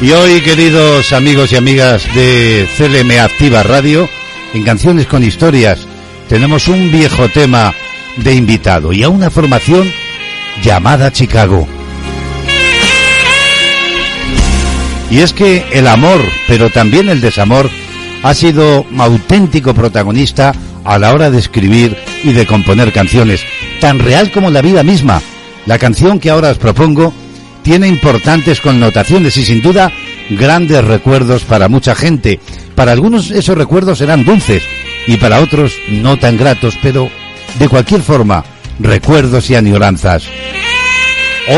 Y hoy, queridos amigos y amigas de CLM Activa Radio, en Canciones con Historias, tenemos un viejo tema de invitado y a una formación llamada Chicago. Y es que el amor, pero también el desamor, ha sido auténtico protagonista a la hora de escribir y de componer canciones, tan real como la vida misma. La canción que ahora os propongo tiene importantes connotaciones y sin duda grandes recuerdos para mucha gente. Para algunos esos recuerdos serán dulces y para otros no tan gratos, pero de cualquier forma, recuerdos y añoranzas.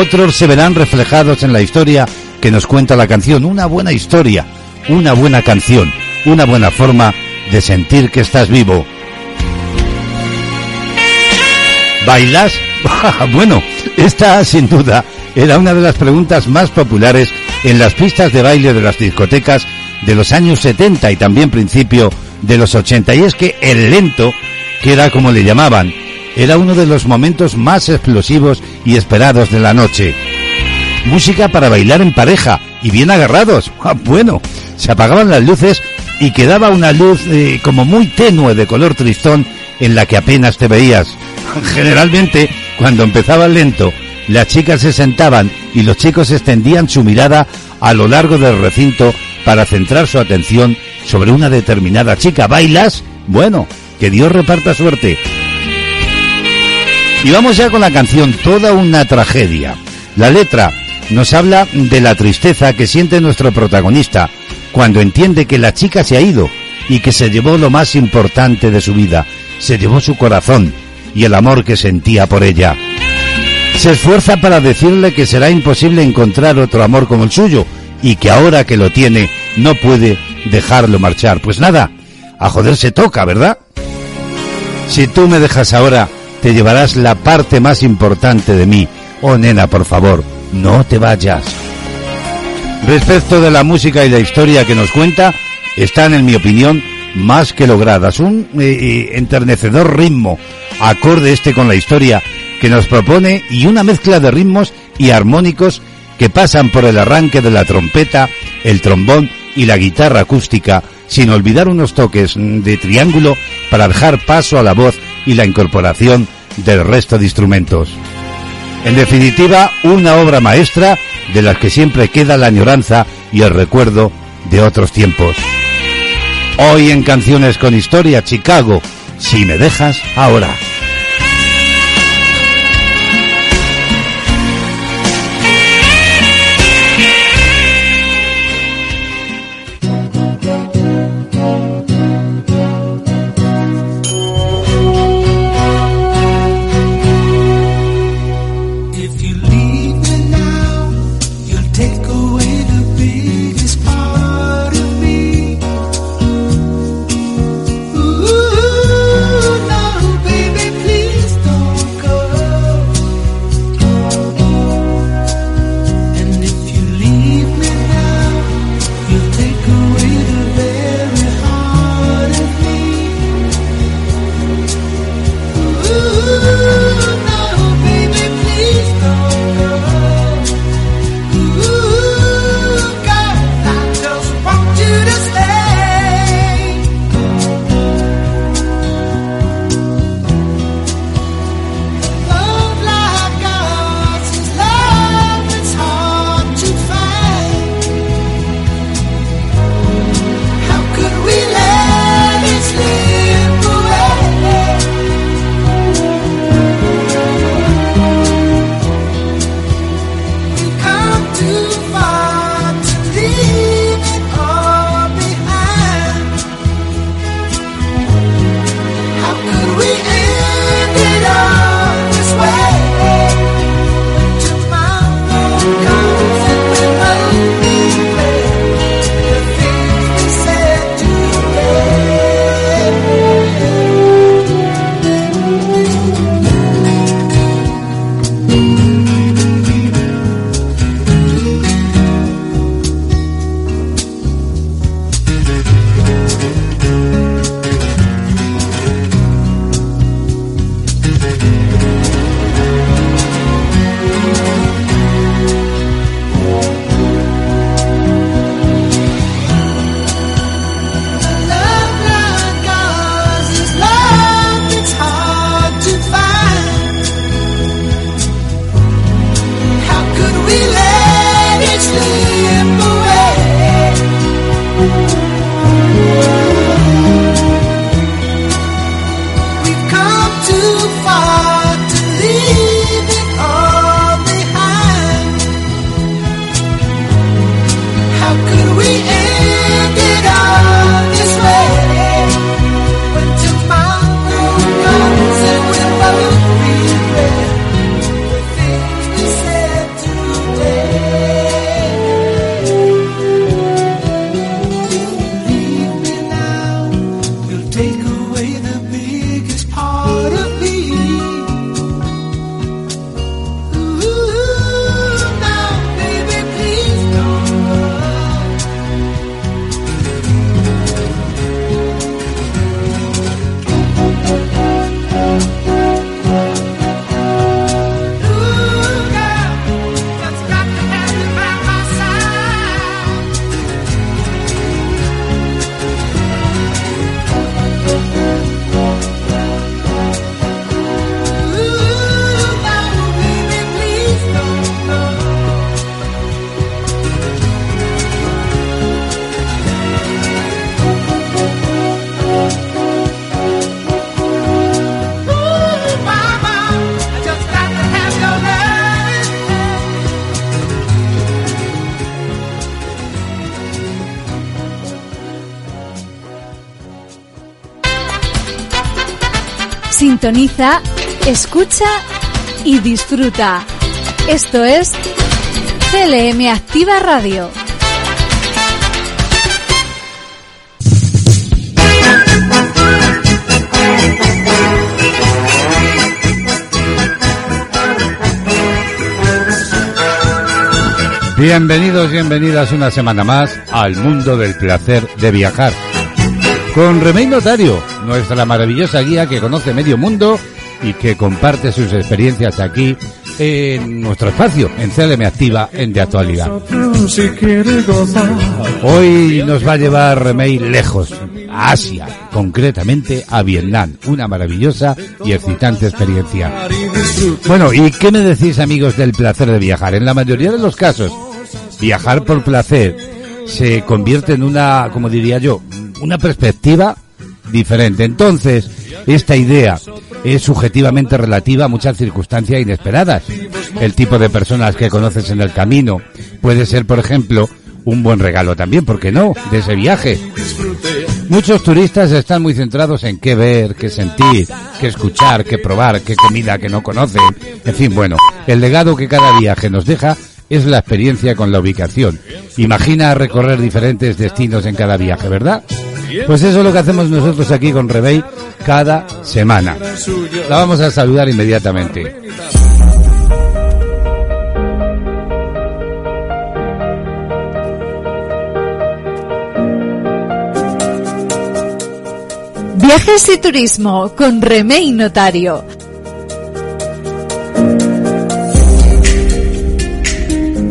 Otros se verán reflejados en la historia que nos cuenta la canción, una buena historia, una buena canción, una buena forma de sentir que estás vivo. ¿Bailas? bueno, esta sin duda era una de las preguntas más populares en las pistas de baile de las discotecas de los años 70 y también principio de los 80. Y es que el lento, que era como le llamaban, era uno de los momentos más explosivos y esperados de la noche. Música para bailar en pareja y bien agarrados. Ah, Bueno, se apagaban las luces y quedaba una luz eh, como muy tenue de color tristón en la que apenas te veías. Generalmente, cuando empezaba lento, las chicas se sentaban y los chicos extendían su mirada a lo largo del recinto para centrar su atención sobre una determinada chica. ¿Bailas? Bueno, que Dios reparta suerte. Y vamos ya con la canción Toda una tragedia. La letra nos habla de la tristeza que siente nuestro protagonista cuando entiende que la chica se ha ido. y que se llevó lo más importante de su vida, se llevó su corazón y el amor que sentía por ella. Se esfuerza para decirle que será imposible encontrar otro amor como el suyo y que ahora que lo tiene no puede dejarlo marchar. Pues nada, a joder se toca, ¿verdad? Si tú me dejas ahora, te llevarás la parte más importante de mí. Oh, nena, por favor, no te vayas. Respecto de la música y la historia que nos cuenta, están, en mi opinión, más que logradas. Un eh, eh, enternecedor ritmo, acorde este con la historia que nos propone y una mezcla de ritmos y armónicos que pasan por el arranque de la trompeta, el trombón y la guitarra acústica, sin olvidar unos toques de triángulo para dejar paso a la voz y la incorporación del resto de instrumentos. En definitiva, una obra maestra de las que siempre queda la añoranza y el recuerdo de otros tiempos. Hoy en Canciones con Historia, Chicago, si me dejas ahora. Escucha y disfruta. Esto es CLM Activa Radio. Bienvenidos, bienvenidas una semana más al mundo del placer de viajar. Con Remey Notario, nuestra maravillosa guía que conoce medio mundo y que comparte sus experiencias aquí en nuestro espacio, en CLM Activa, en De Actualidad. Hoy nos va a llevar Remey lejos, a Asia, concretamente a Vietnam, una maravillosa y excitante experiencia. Bueno, ¿y qué me decís amigos del placer de viajar? En la mayoría de los casos, viajar por placer se convierte en una, como diría yo, una perspectiva diferente. Entonces, esta idea es subjetivamente relativa a muchas circunstancias inesperadas. El tipo de personas que conoces en el camino puede ser, por ejemplo, un buen regalo también, ¿por qué no?, de ese viaje. Muchos turistas están muy centrados en qué ver, qué sentir, qué escuchar, qué probar, qué comida que no conocen. En fin, bueno, el legado que cada viaje nos deja es la experiencia con la ubicación. Imagina recorrer diferentes destinos en cada viaje, ¿verdad? Pues eso es lo que hacemos nosotros aquí con Rebey cada semana. La vamos a saludar inmediatamente. Viajes y turismo con Remey Notario.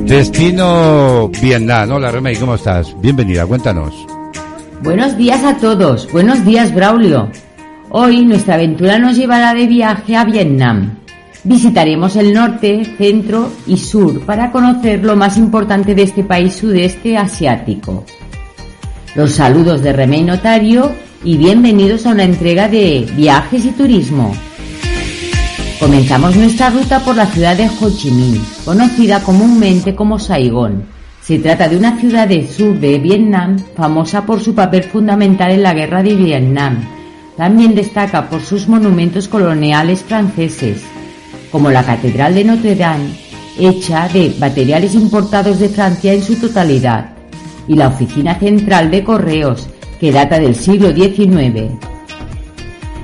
Destino Vietnam. Hola Remey, ¿cómo estás? Bienvenida, cuéntanos. Buenos días a todos. Buenos días, Braulio. Hoy nuestra aventura nos llevará de viaje a Vietnam. Visitaremos el norte, centro y sur para conocer lo más importante de este país sudeste asiático. Los saludos de Remey Notario y bienvenidos a una entrega de Viajes y Turismo. Comenzamos nuestra ruta por la ciudad de Ho Chi Minh, conocida comúnmente como Saigón. Se trata de una ciudad del sur de Vietnam famosa por su papel fundamental en la guerra de Vietnam. También destaca por sus monumentos coloniales franceses, como la Catedral de Notre Dame, hecha de materiales importados de Francia en su totalidad, y la Oficina Central de Correos, que data del siglo XIX.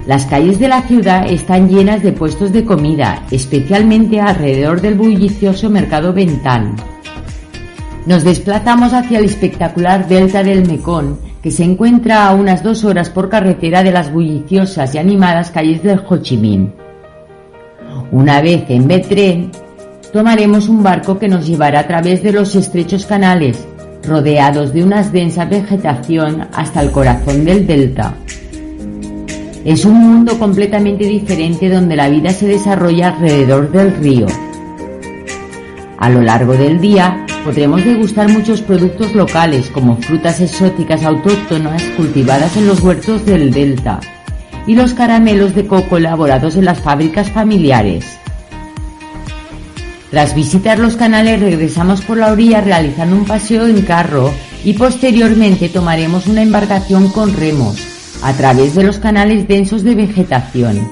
Las calles de la ciudad están llenas de puestos de comida, especialmente alrededor del bullicioso mercado Bentán. Nos desplazamos hacia el espectacular delta del Mekong, que se encuentra a unas dos horas por carretera de las bulliciosas y animadas calles del Ho Chi Minh. Una vez en Betren, tomaremos un barco que nos llevará a través de los estrechos canales, rodeados de una densa vegetación hasta el corazón del delta. Es un mundo completamente diferente donde la vida se desarrolla alrededor del río. A lo largo del día podremos degustar muchos productos locales como frutas exóticas autóctonas cultivadas en los huertos del delta y los caramelos de coco elaborados en las fábricas familiares. Tras visitar los canales regresamos por la orilla realizando un paseo en carro y posteriormente tomaremos una embarcación con remos a través de los canales densos de vegetación.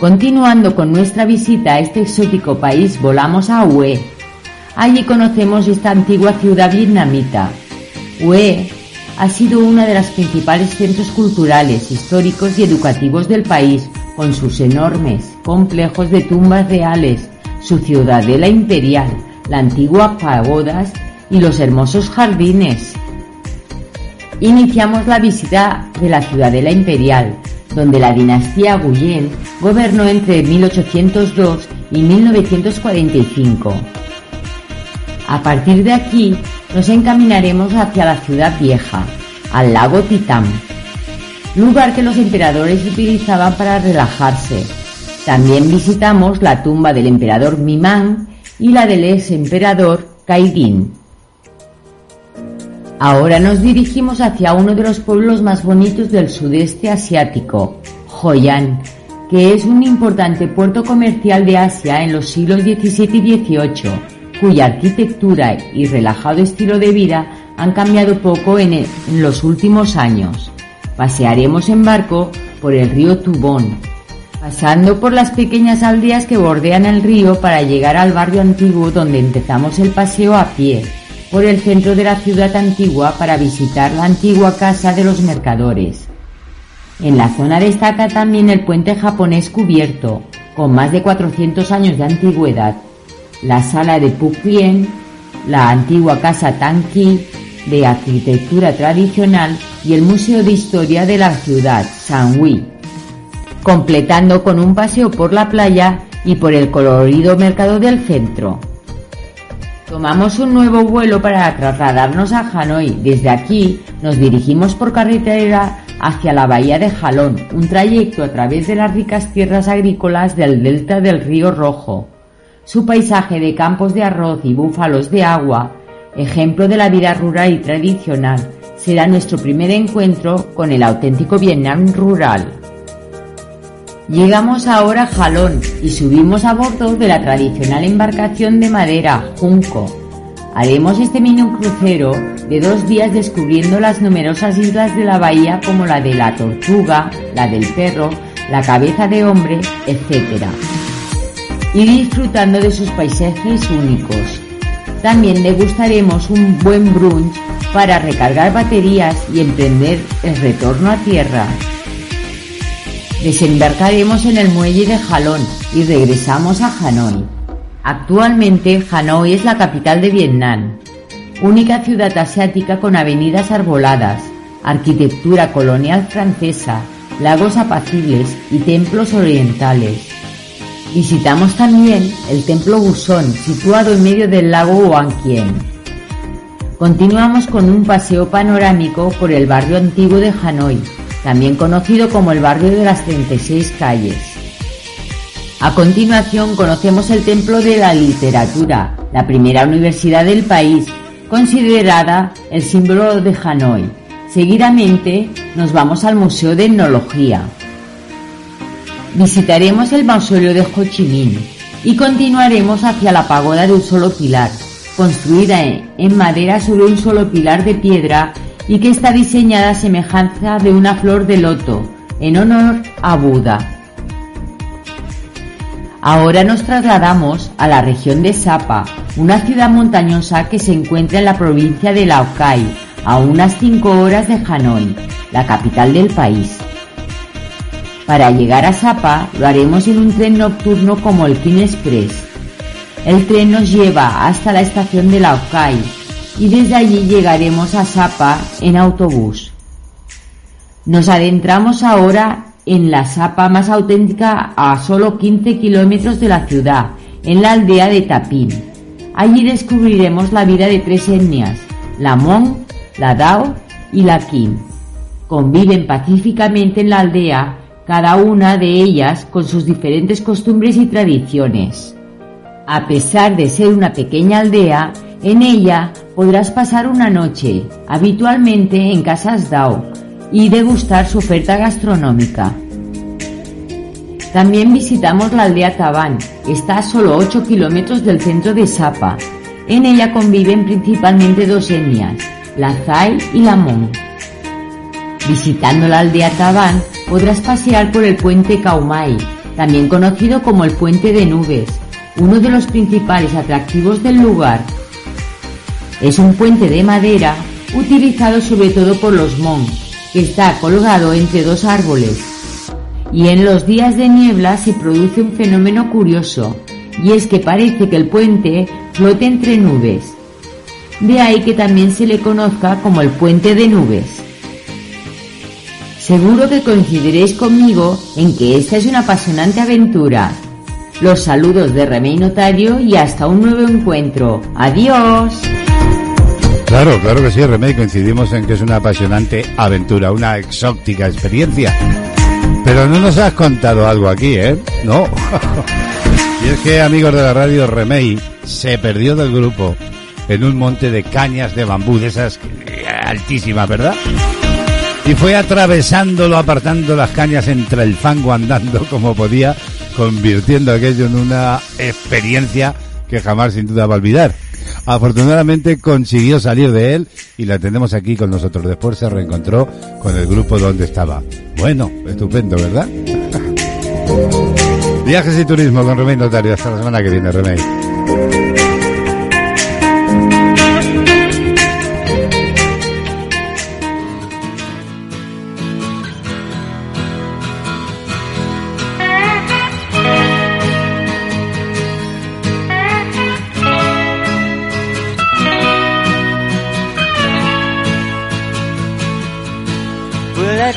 Continuando con nuestra visita a este exótico país, volamos a Hue. Allí conocemos esta antigua ciudad vietnamita. Hue ha sido uno de los principales centros culturales, históricos y educativos del país, con sus enormes complejos de tumbas reales, su ciudadela imperial, la antigua pagodas y los hermosos jardines. Iniciamos la visita de la ciudadela imperial, donde la dinastía Guyen gobernó entre 1802 y 1945. A partir de aquí nos encaminaremos hacia la ciudad vieja, al lago Titán, lugar que los emperadores utilizaban para relajarse. También visitamos la tumba del emperador Mimán y la del ex emperador Kaidin. Ahora nos dirigimos hacia uno de los pueblos más bonitos del sudeste asiático, Hoi An, que es un importante puerto comercial de Asia en los siglos XVII y XVIII, cuya arquitectura y relajado estilo de vida han cambiado poco en, los últimos años. Pasearemos en barco por el río Tubón, pasando por las pequeñas aldeas que bordean el río para llegar al barrio antiguo donde empezamos el paseo a pie, por el centro de la ciudad antigua para visitar la antigua casa de los mercadores. En la zona destaca también el puente japonés cubierto, con más de 400 años de antigüedad, la sala de Pukien, la antigua casa Tanki de arquitectura tradicional y el Museo de Historia de la ciudad, Sanwi, completando con un paseo por la playa y por el colorido mercado del centro. Tomamos un nuevo vuelo para trasladarnos a Hanoi. Desde aquí nos dirigimos por carretera hacia la bahía de Jalón, un trayecto a través de las ricas tierras agrícolas del delta del río Rojo. Su paisaje de campos de arroz y búfalos de agua, ejemplo de la vida rural y tradicional, será nuestro primer encuentro con el auténtico Vietnam rural. Llegamos ahora a Jalón y subimos a bordo de la tradicional embarcación de madera, Junco. Haremos este mini crucero de dos días descubriendo las numerosas islas de la bahía como la de la tortuga, la del perro, la cabeza de hombre, etc. Y disfrutando de sus paisajes únicos. También degustaremos un buen brunch para recargar baterías y emprender el retorno a tierra. Desembarcaremos en el muelle de Jalón y regresamos a Hanoi. Actualmente Hanoi es la capital de Vietnam, única ciudad asiática con avenidas arboladas, arquitectura colonial francesa, lagos apacibles y templos orientales. Visitamos también el templo Buson, situado en medio del lago Huang Quien. Continuamos con un paseo panorámico por el barrio antiguo de Hanoi, también conocido como el barrio de las 36 calles. A continuación conocemos el Templo de la Literatura, la primera universidad del país, considerada el símbolo de Hanoi. Seguidamente nos vamos al Museo de Etnología. Visitaremos el mausoleo de Ho Chi Minh y continuaremos hacia la pagoda de un solo pilar, construida en madera sobre un solo pilar de piedra y que está diseñada a semejanza de una flor de loto, en honor a Buda. Ahora nos trasladamos a la región de Sapa, una ciudad montañosa que se encuentra en la provincia de Laokai, a unas 5 horas de Hanoi, la capital del país. Para llegar a Sapa lo haremos en un tren nocturno como el King Express. El tren nos lleva hasta la estación de Laokai y desde allí llegaremos a Sapa en autobús. Nos adentramos ahora en la Sapa más auténtica a solo 15 kilómetros de la ciudad, en la aldea de Tapín. Allí descubriremos la vida de tres etnias, la Hmong, la Dao y la Kim. Conviven pacíficamente en la aldea, cada una de ellas con sus diferentes costumbres y tradiciones. A pesar de ser una pequeña aldea, en ella podrás pasar una noche, habitualmente en casas Dao, y degustar su oferta gastronómica. También visitamos la aldea Tabán, está a solo 8 kilómetros del centro de Sapa. En ella conviven principalmente dos etnias, la Zai y la Hmong. Visitando la aldea Tabán podrás pasear por el puente Kaumai, también conocido como el puente de nubes, uno de los principales atractivos del lugar. Es un puente de madera utilizado sobre todo por los Hmong, que está colgado entre dos árboles. Y en los días de niebla se produce un fenómeno curioso, y es que parece que el puente flote entre nubes. De ahí que también se le conozca como el puente de nubes. Seguro que coincidiréis conmigo en que esta es una apasionante aventura. Los saludos de Remey Notario y hasta un nuevo encuentro. Adiós. Claro, claro que sí, Remey, coincidimos en que es una apasionante aventura, una exótica experiencia. Pero no nos has contado algo aquí, ¿eh? No. y es que, amigos de la radio, Remey se perdió del grupo en un monte de cañas de bambú, de esas eh, altísimas, ¿verdad? Y fue atravesándolo, apartando las cañas entre el fango andando como podía, convirtiendo aquello en una experiencia que jamás sin duda va a olvidar. Afortunadamente consiguió salir de él y la tenemos aquí con nosotros. Después se reencontró con el grupo donde estaba. Bueno, estupendo, ¿verdad? Viajes y turismo con Remey Notario. Hasta la semana que viene, Remey.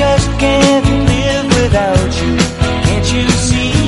Just can't live without you. Can't you see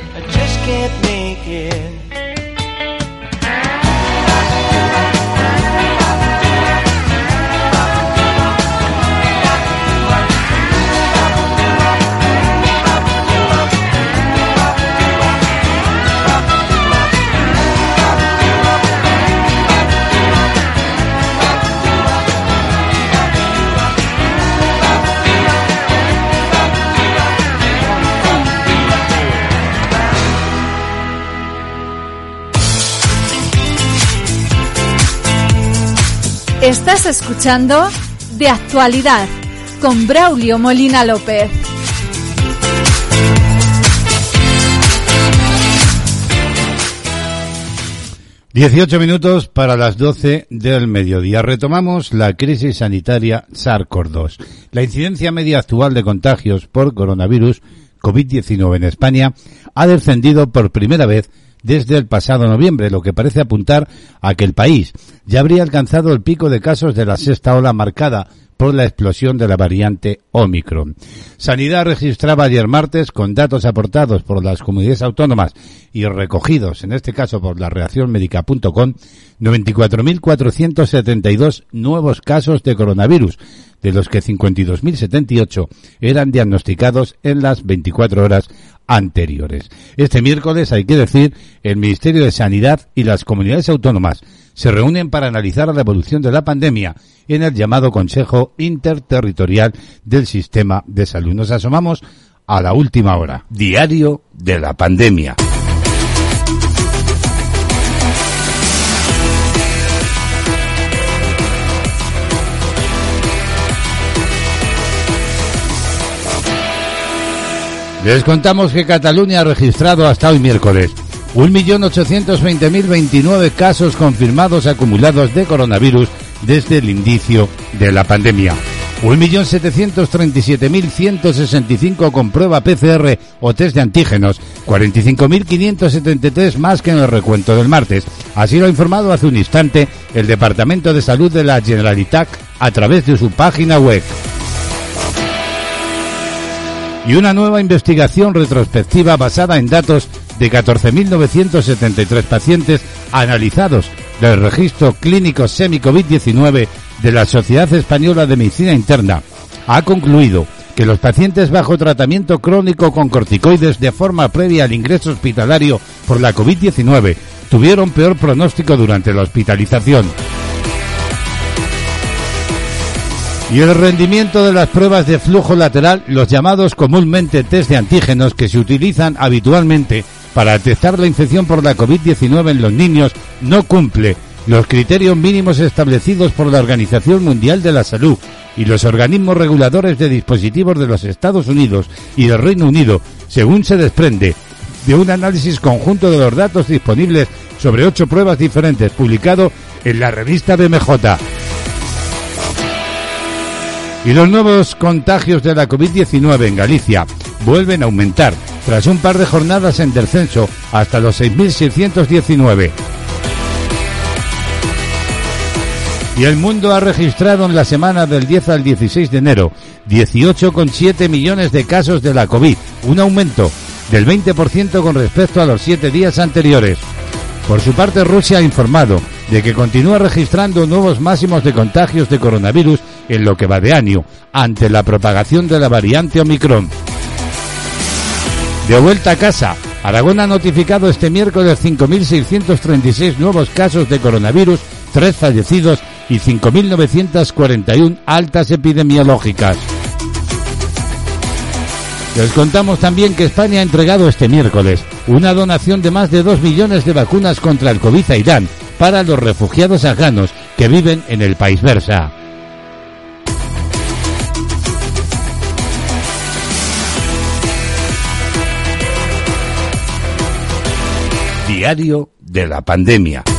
I just can't make it. Estás escuchando De Actualidad con Braulio Molina López. 18 minutos para las 12 del mediodía. Retomamos la crisis sanitaria SARS-CoV-2. La incidencia media actual de contagios por coronavirus COVID-19 en España ha descendido por primera vez desde el pasado noviembre, lo que parece apuntar a que el país ya habría alcanzado el pico de casos de la sexta ola marcada por la explosión de la variante Omicron. Sanidad registraba ayer martes, con datos aportados por las comunidades autónomas y recogidos, en este caso por la reacción médica.com, 94.472 nuevos casos de coronavirus, de los que 52.078 eran diagnosticados en las 24 horas anteriores. Este miércoles, hay que decir, el Ministerio de Sanidad y las comunidades autónomas se reúnen para analizar la evolución de la pandemia en el llamado Consejo Interterritorial del Sistema de Salud. Nos asomamos a la última hora, diario de la pandemia. Les contamos que Cataluña ha registrado hasta hoy miércoles 1.820.029 casos confirmados acumulados de coronavirus desde el inicio de la pandemia. 1.737.165 con prueba PCR o test de antígenos, 45.573 más que en el recuento del martes. Así lo ha informado hace un instante el Departamento de Salud de la Generalitat a través de su página web. Y una nueva investigación retrospectiva basada en datos de 14.973 pacientes analizados del registro clínico semi-COVID-19 de la Sociedad Española de Medicina Interna ha concluido que los pacientes bajo tratamiento crónico con corticoides de forma previa al ingreso hospitalario por la COVID-19 tuvieron peor pronóstico durante la hospitalización. Y el rendimiento de las pruebas de flujo lateral, los llamados comúnmente test de antígenos que se utilizan habitualmente para detectar la infección por la COVID-19 en los niños, no cumple los criterios mínimos establecidos por la Organización Mundial de la Salud y los organismos reguladores de dispositivos de los Estados Unidos y del Reino Unido, según se desprende de un análisis conjunto de los datos disponibles sobre ocho pruebas diferentes publicado en la revista BMJ. Y los nuevos contagios de la COVID-19 en Galicia vuelven a aumentar tras un par de jornadas en descenso hasta los 6.619. Y el mundo ha registrado en la semana del 10 al 16 de enero 18,7 millones de casos de la COVID, un aumento del 20% con respecto a los siete días anteriores. Por su parte, Rusia ha informado de que continúa registrando nuevos máximos de contagios de coronavirus en lo que va de año, ante la propagación de la variante Omicron. De vuelta a casa, Aragón ha notificado este miércoles 5.636 nuevos casos de coronavirus, tres fallecidos y 5.941 altas epidemiológicas. Les contamos también que España ha entregado este miércoles una donación de más de 2 millones de vacunas contra el COVID a Irán para los refugiados afganos que viven en el país Versa. Diario de la pandemia.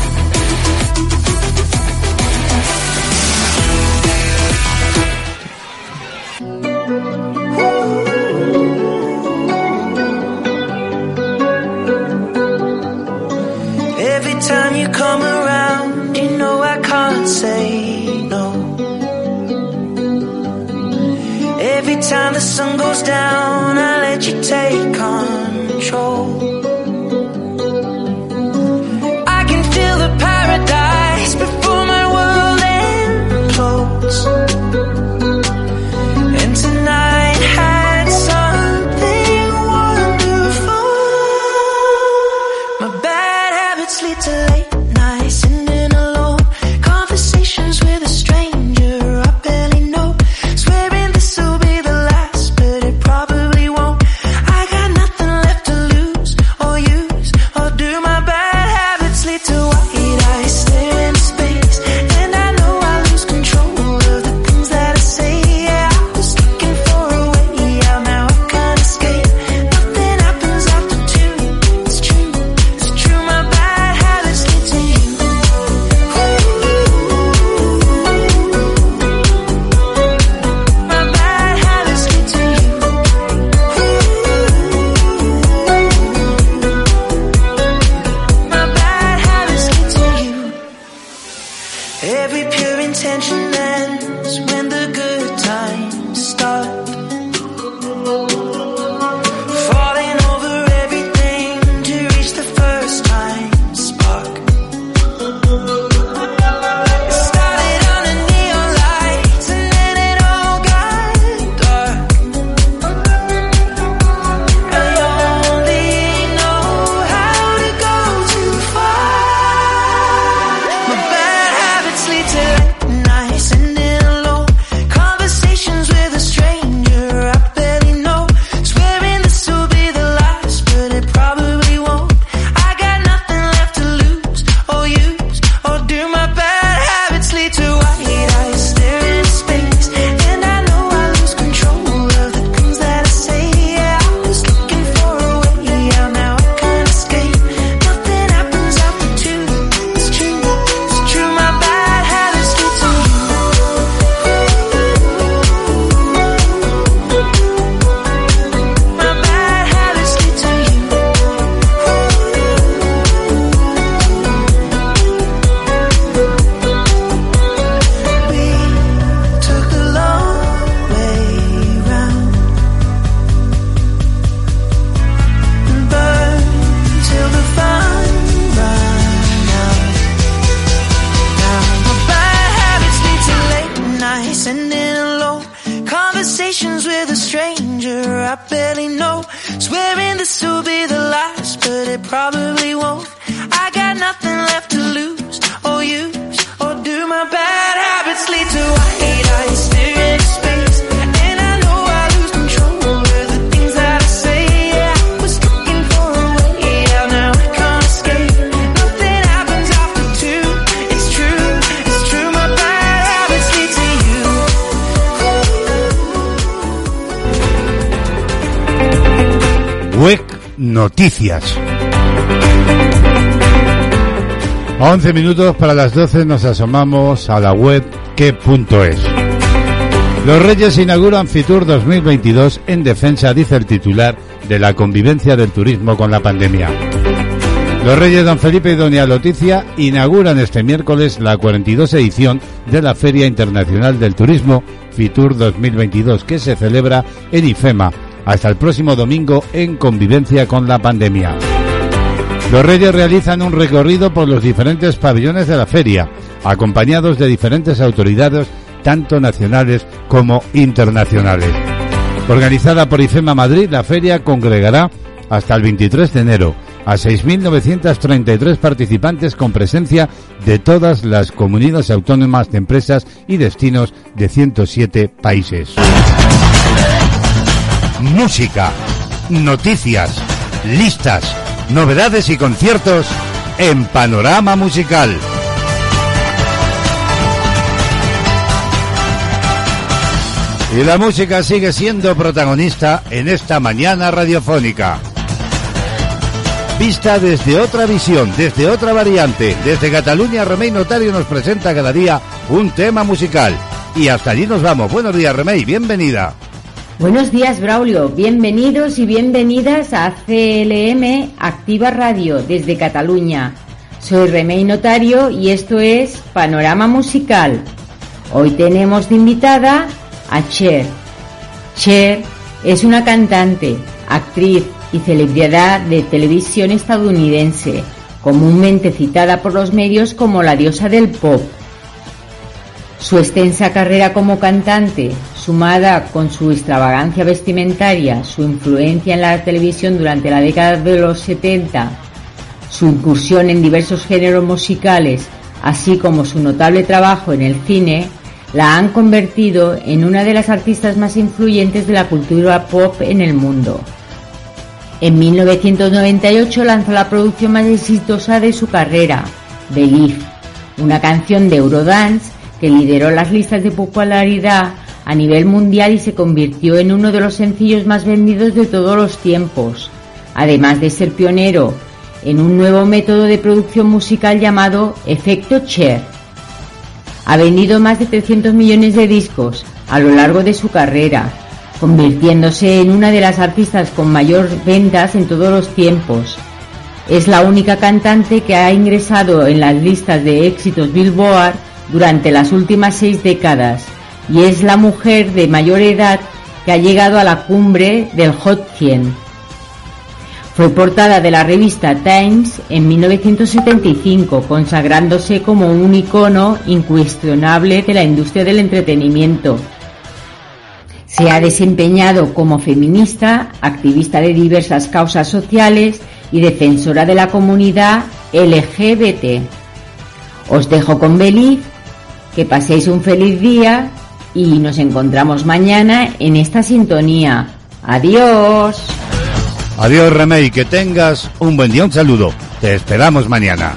11 minutos para las 12 nos asomamos a la web que.es. Los Reyes inauguran Fitur 2022 en defensa, dice el titular, de la convivencia del turismo con la pandemia. Los Reyes Don Felipe y Doña Leticia inauguran este miércoles la 42 edición de la Feria Internacional del Turismo Fitur 2022 que se celebra en IFEMA hasta el próximo domingo en convivencia con la pandemia. Los Reyes realizan un recorrido por los diferentes pabellones de la feria, acompañados de diferentes autoridades, tanto nacionales como internacionales. Organizada por IFEMA Madrid, la feria congregará hasta el 23 de enero a 6.933 participantes con presencia de todas las comunidades autónomas de empresas y destinos de 107 países. Música, noticias, listas, novedades y conciertos en Panorama Musical. Y la música sigue siendo protagonista en esta mañana radiofónica. Vista desde otra visión, desde otra variante, desde Cataluña, Remey Notario nos presenta cada día un tema musical. Y hasta allí nos vamos. Buenos días, Remey, bienvenida. Buenos días, Braulio. Bienvenidos y bienvenidas a CLM Activa Radio desde Cataluña. Soy Remey Notario y esto es Panorama Musical. Hoy tenemos de invitada a Cher. Cher es una cantante, actriz y celebridad de televisión estadounidense, comúnmente citada por los medios como la diosa del pop. Su extensa carrera como cantante, sumada con su extravagancia vestimentaria, su influencia en la televisión durante la década de los 70, su incursión en diversos géneros musicales, así como su notable trabajo en el cine, la han convertido en una de las artistas más influyentes de la cultura pop en el mundo. En 1998 lanzó la producción más exitosa de su carrera, Believe, una canción de Eurodance que lideró las listas de popularidad a nivel mundial y se convirtió en uno de los sencillos más vendidos de todos los tiempos, además de ser pionero en un nuevo método de producción musical llamado efecto Cher. Ha vendido más de 300 millones de discos a lo largo de su carrera, convirtiéndose en una de las artistas con mayor ventas en todos los tiempos. Es la única cantante que ha ingresado en las listas de éxitos Billboard durante las últimas seis décadas y es la mujer de mayor edad que ha llegado a la cumbre del Hot 100. Fue portada de la revista Times en 1975, consagrándose como un icono incuestionable de la industria del entretenimiento. Se ha desempeñado como feminista, activista de diversas causas sociales y defensora de la comunidad LGBT. Os dejo con Beliz, que paséis un feliz día y nos encontramos mañana en esta sintonía. Adiós. Adiós, Remey, que tengas un buen día, un saludo. Te esperamos mañana.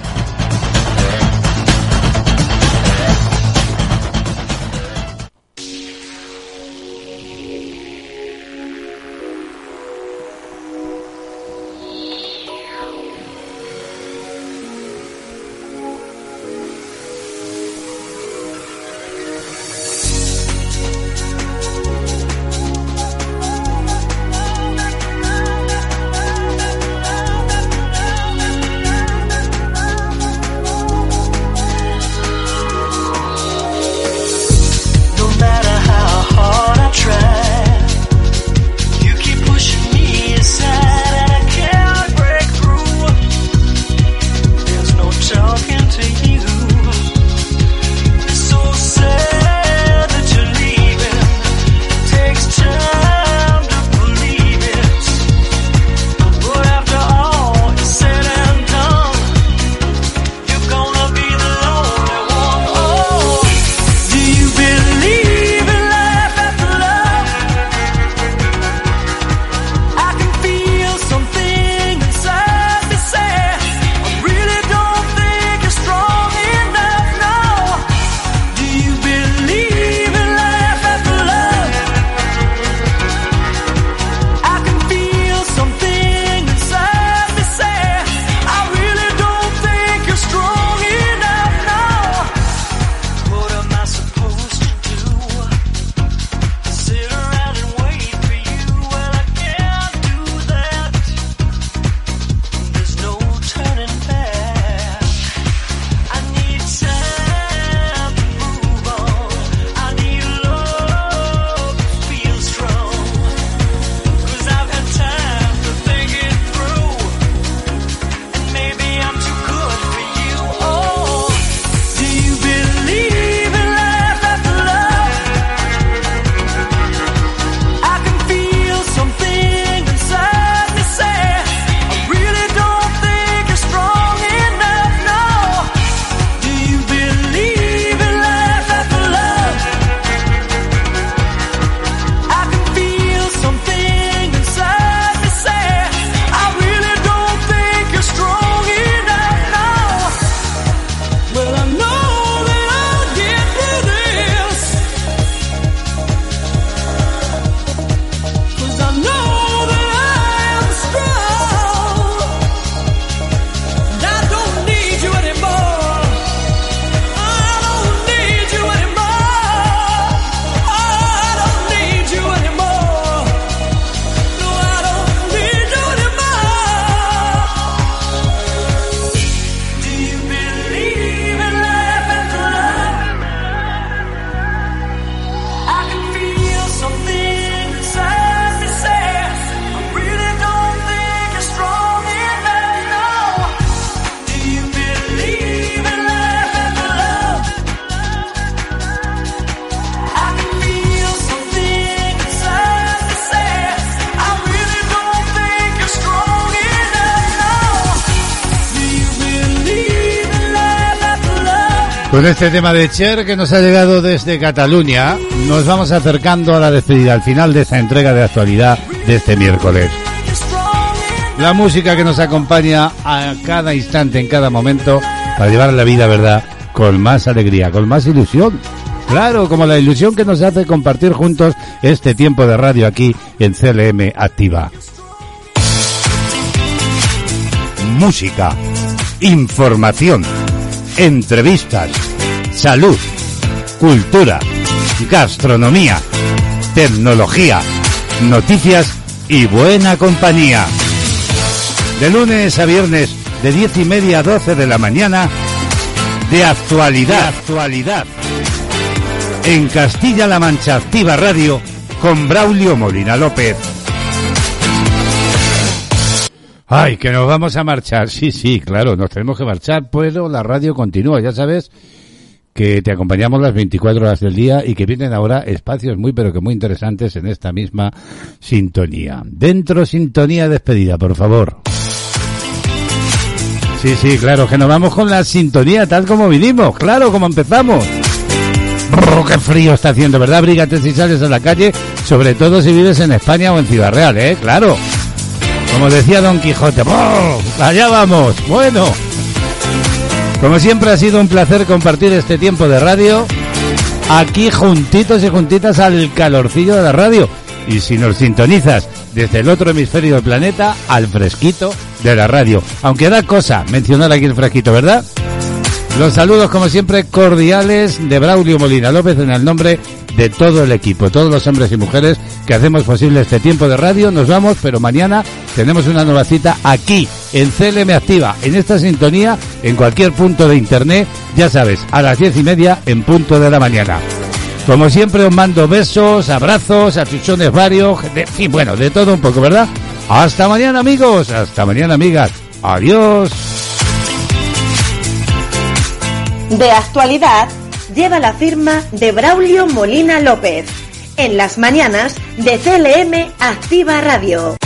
Con este tema de Cher que nos ha llegado desde Cataluña, nos vamos acercando a la despedida, al final de esta entrega de actualidad de este miércoles. La música que nos acompaña a cada instante, en cada momento, para llevar la vida, ¿verdad? Con más alegría, con más ilusión. Claro, como la ilusión que nos hace compartir juntos este tiempo de radio aquí en CLM Activa. Música, información, entrevistas, salud, cultura, gastronomía, tecnología, noticias y buena compañía. De lunes a viernes, de diez y media a doce de la mañana, de actualidad, actualidad. En Castilla-La Mancha Activa Radio, con Braulio Molina López. Ay, que nos vamos a marchar. Sí, sí, claro, nos tenemos que marchar, pero la radio continúa, ya sabes que te acompañamos las 24 horas del día y que vienen ahora espacios muy pero que muy interesantes en esta misma sintonía. Dentro sintonía despedida, por favor. Sí, sí, claro, que nos vamos con la sintonía tal como vinimos, claro, como empezamos. Brr, qué frío está haciendo, ¿verdad? Abrígate si sales a la calle, sobre todo si vives en España o en Ciudad Real, ¿eh? Claro. Como decía Don Quijote, brr, allá vamos. Bueno. Como siempre ha sido un placer compartir este tiempo de radio aquí juntitos y juntitas al calorcillo de la radio. Y si nos sintonizas desde el otro hemisferio del planeta, al fresquito de la radio. Aunque da cosa mencionar aquí el fresquito, ¿verdad? Los saludos, como siempre, cordiales de Braulio Molina López en el nombre de todo el equipo, todos los hombres y mujeres que hacemos posible este tiempo de radio. Nos vamos, pero mañana tenemos una nueva cita aquí, en CLM Activa, en esta sintonía, en cualquier punto de internet, ya sabes, a las diez y media en punto de la mañana. Como siempre os mando besos, abrazos, achuchones varios, fin, bueno, de todo un poco, ¿verdad? Hasta mañana amigos, hasta mañana amigas. Adiós. De actualidad lleva la firma de Braulio Molina López. En las mañanas de CLM Activa Radio.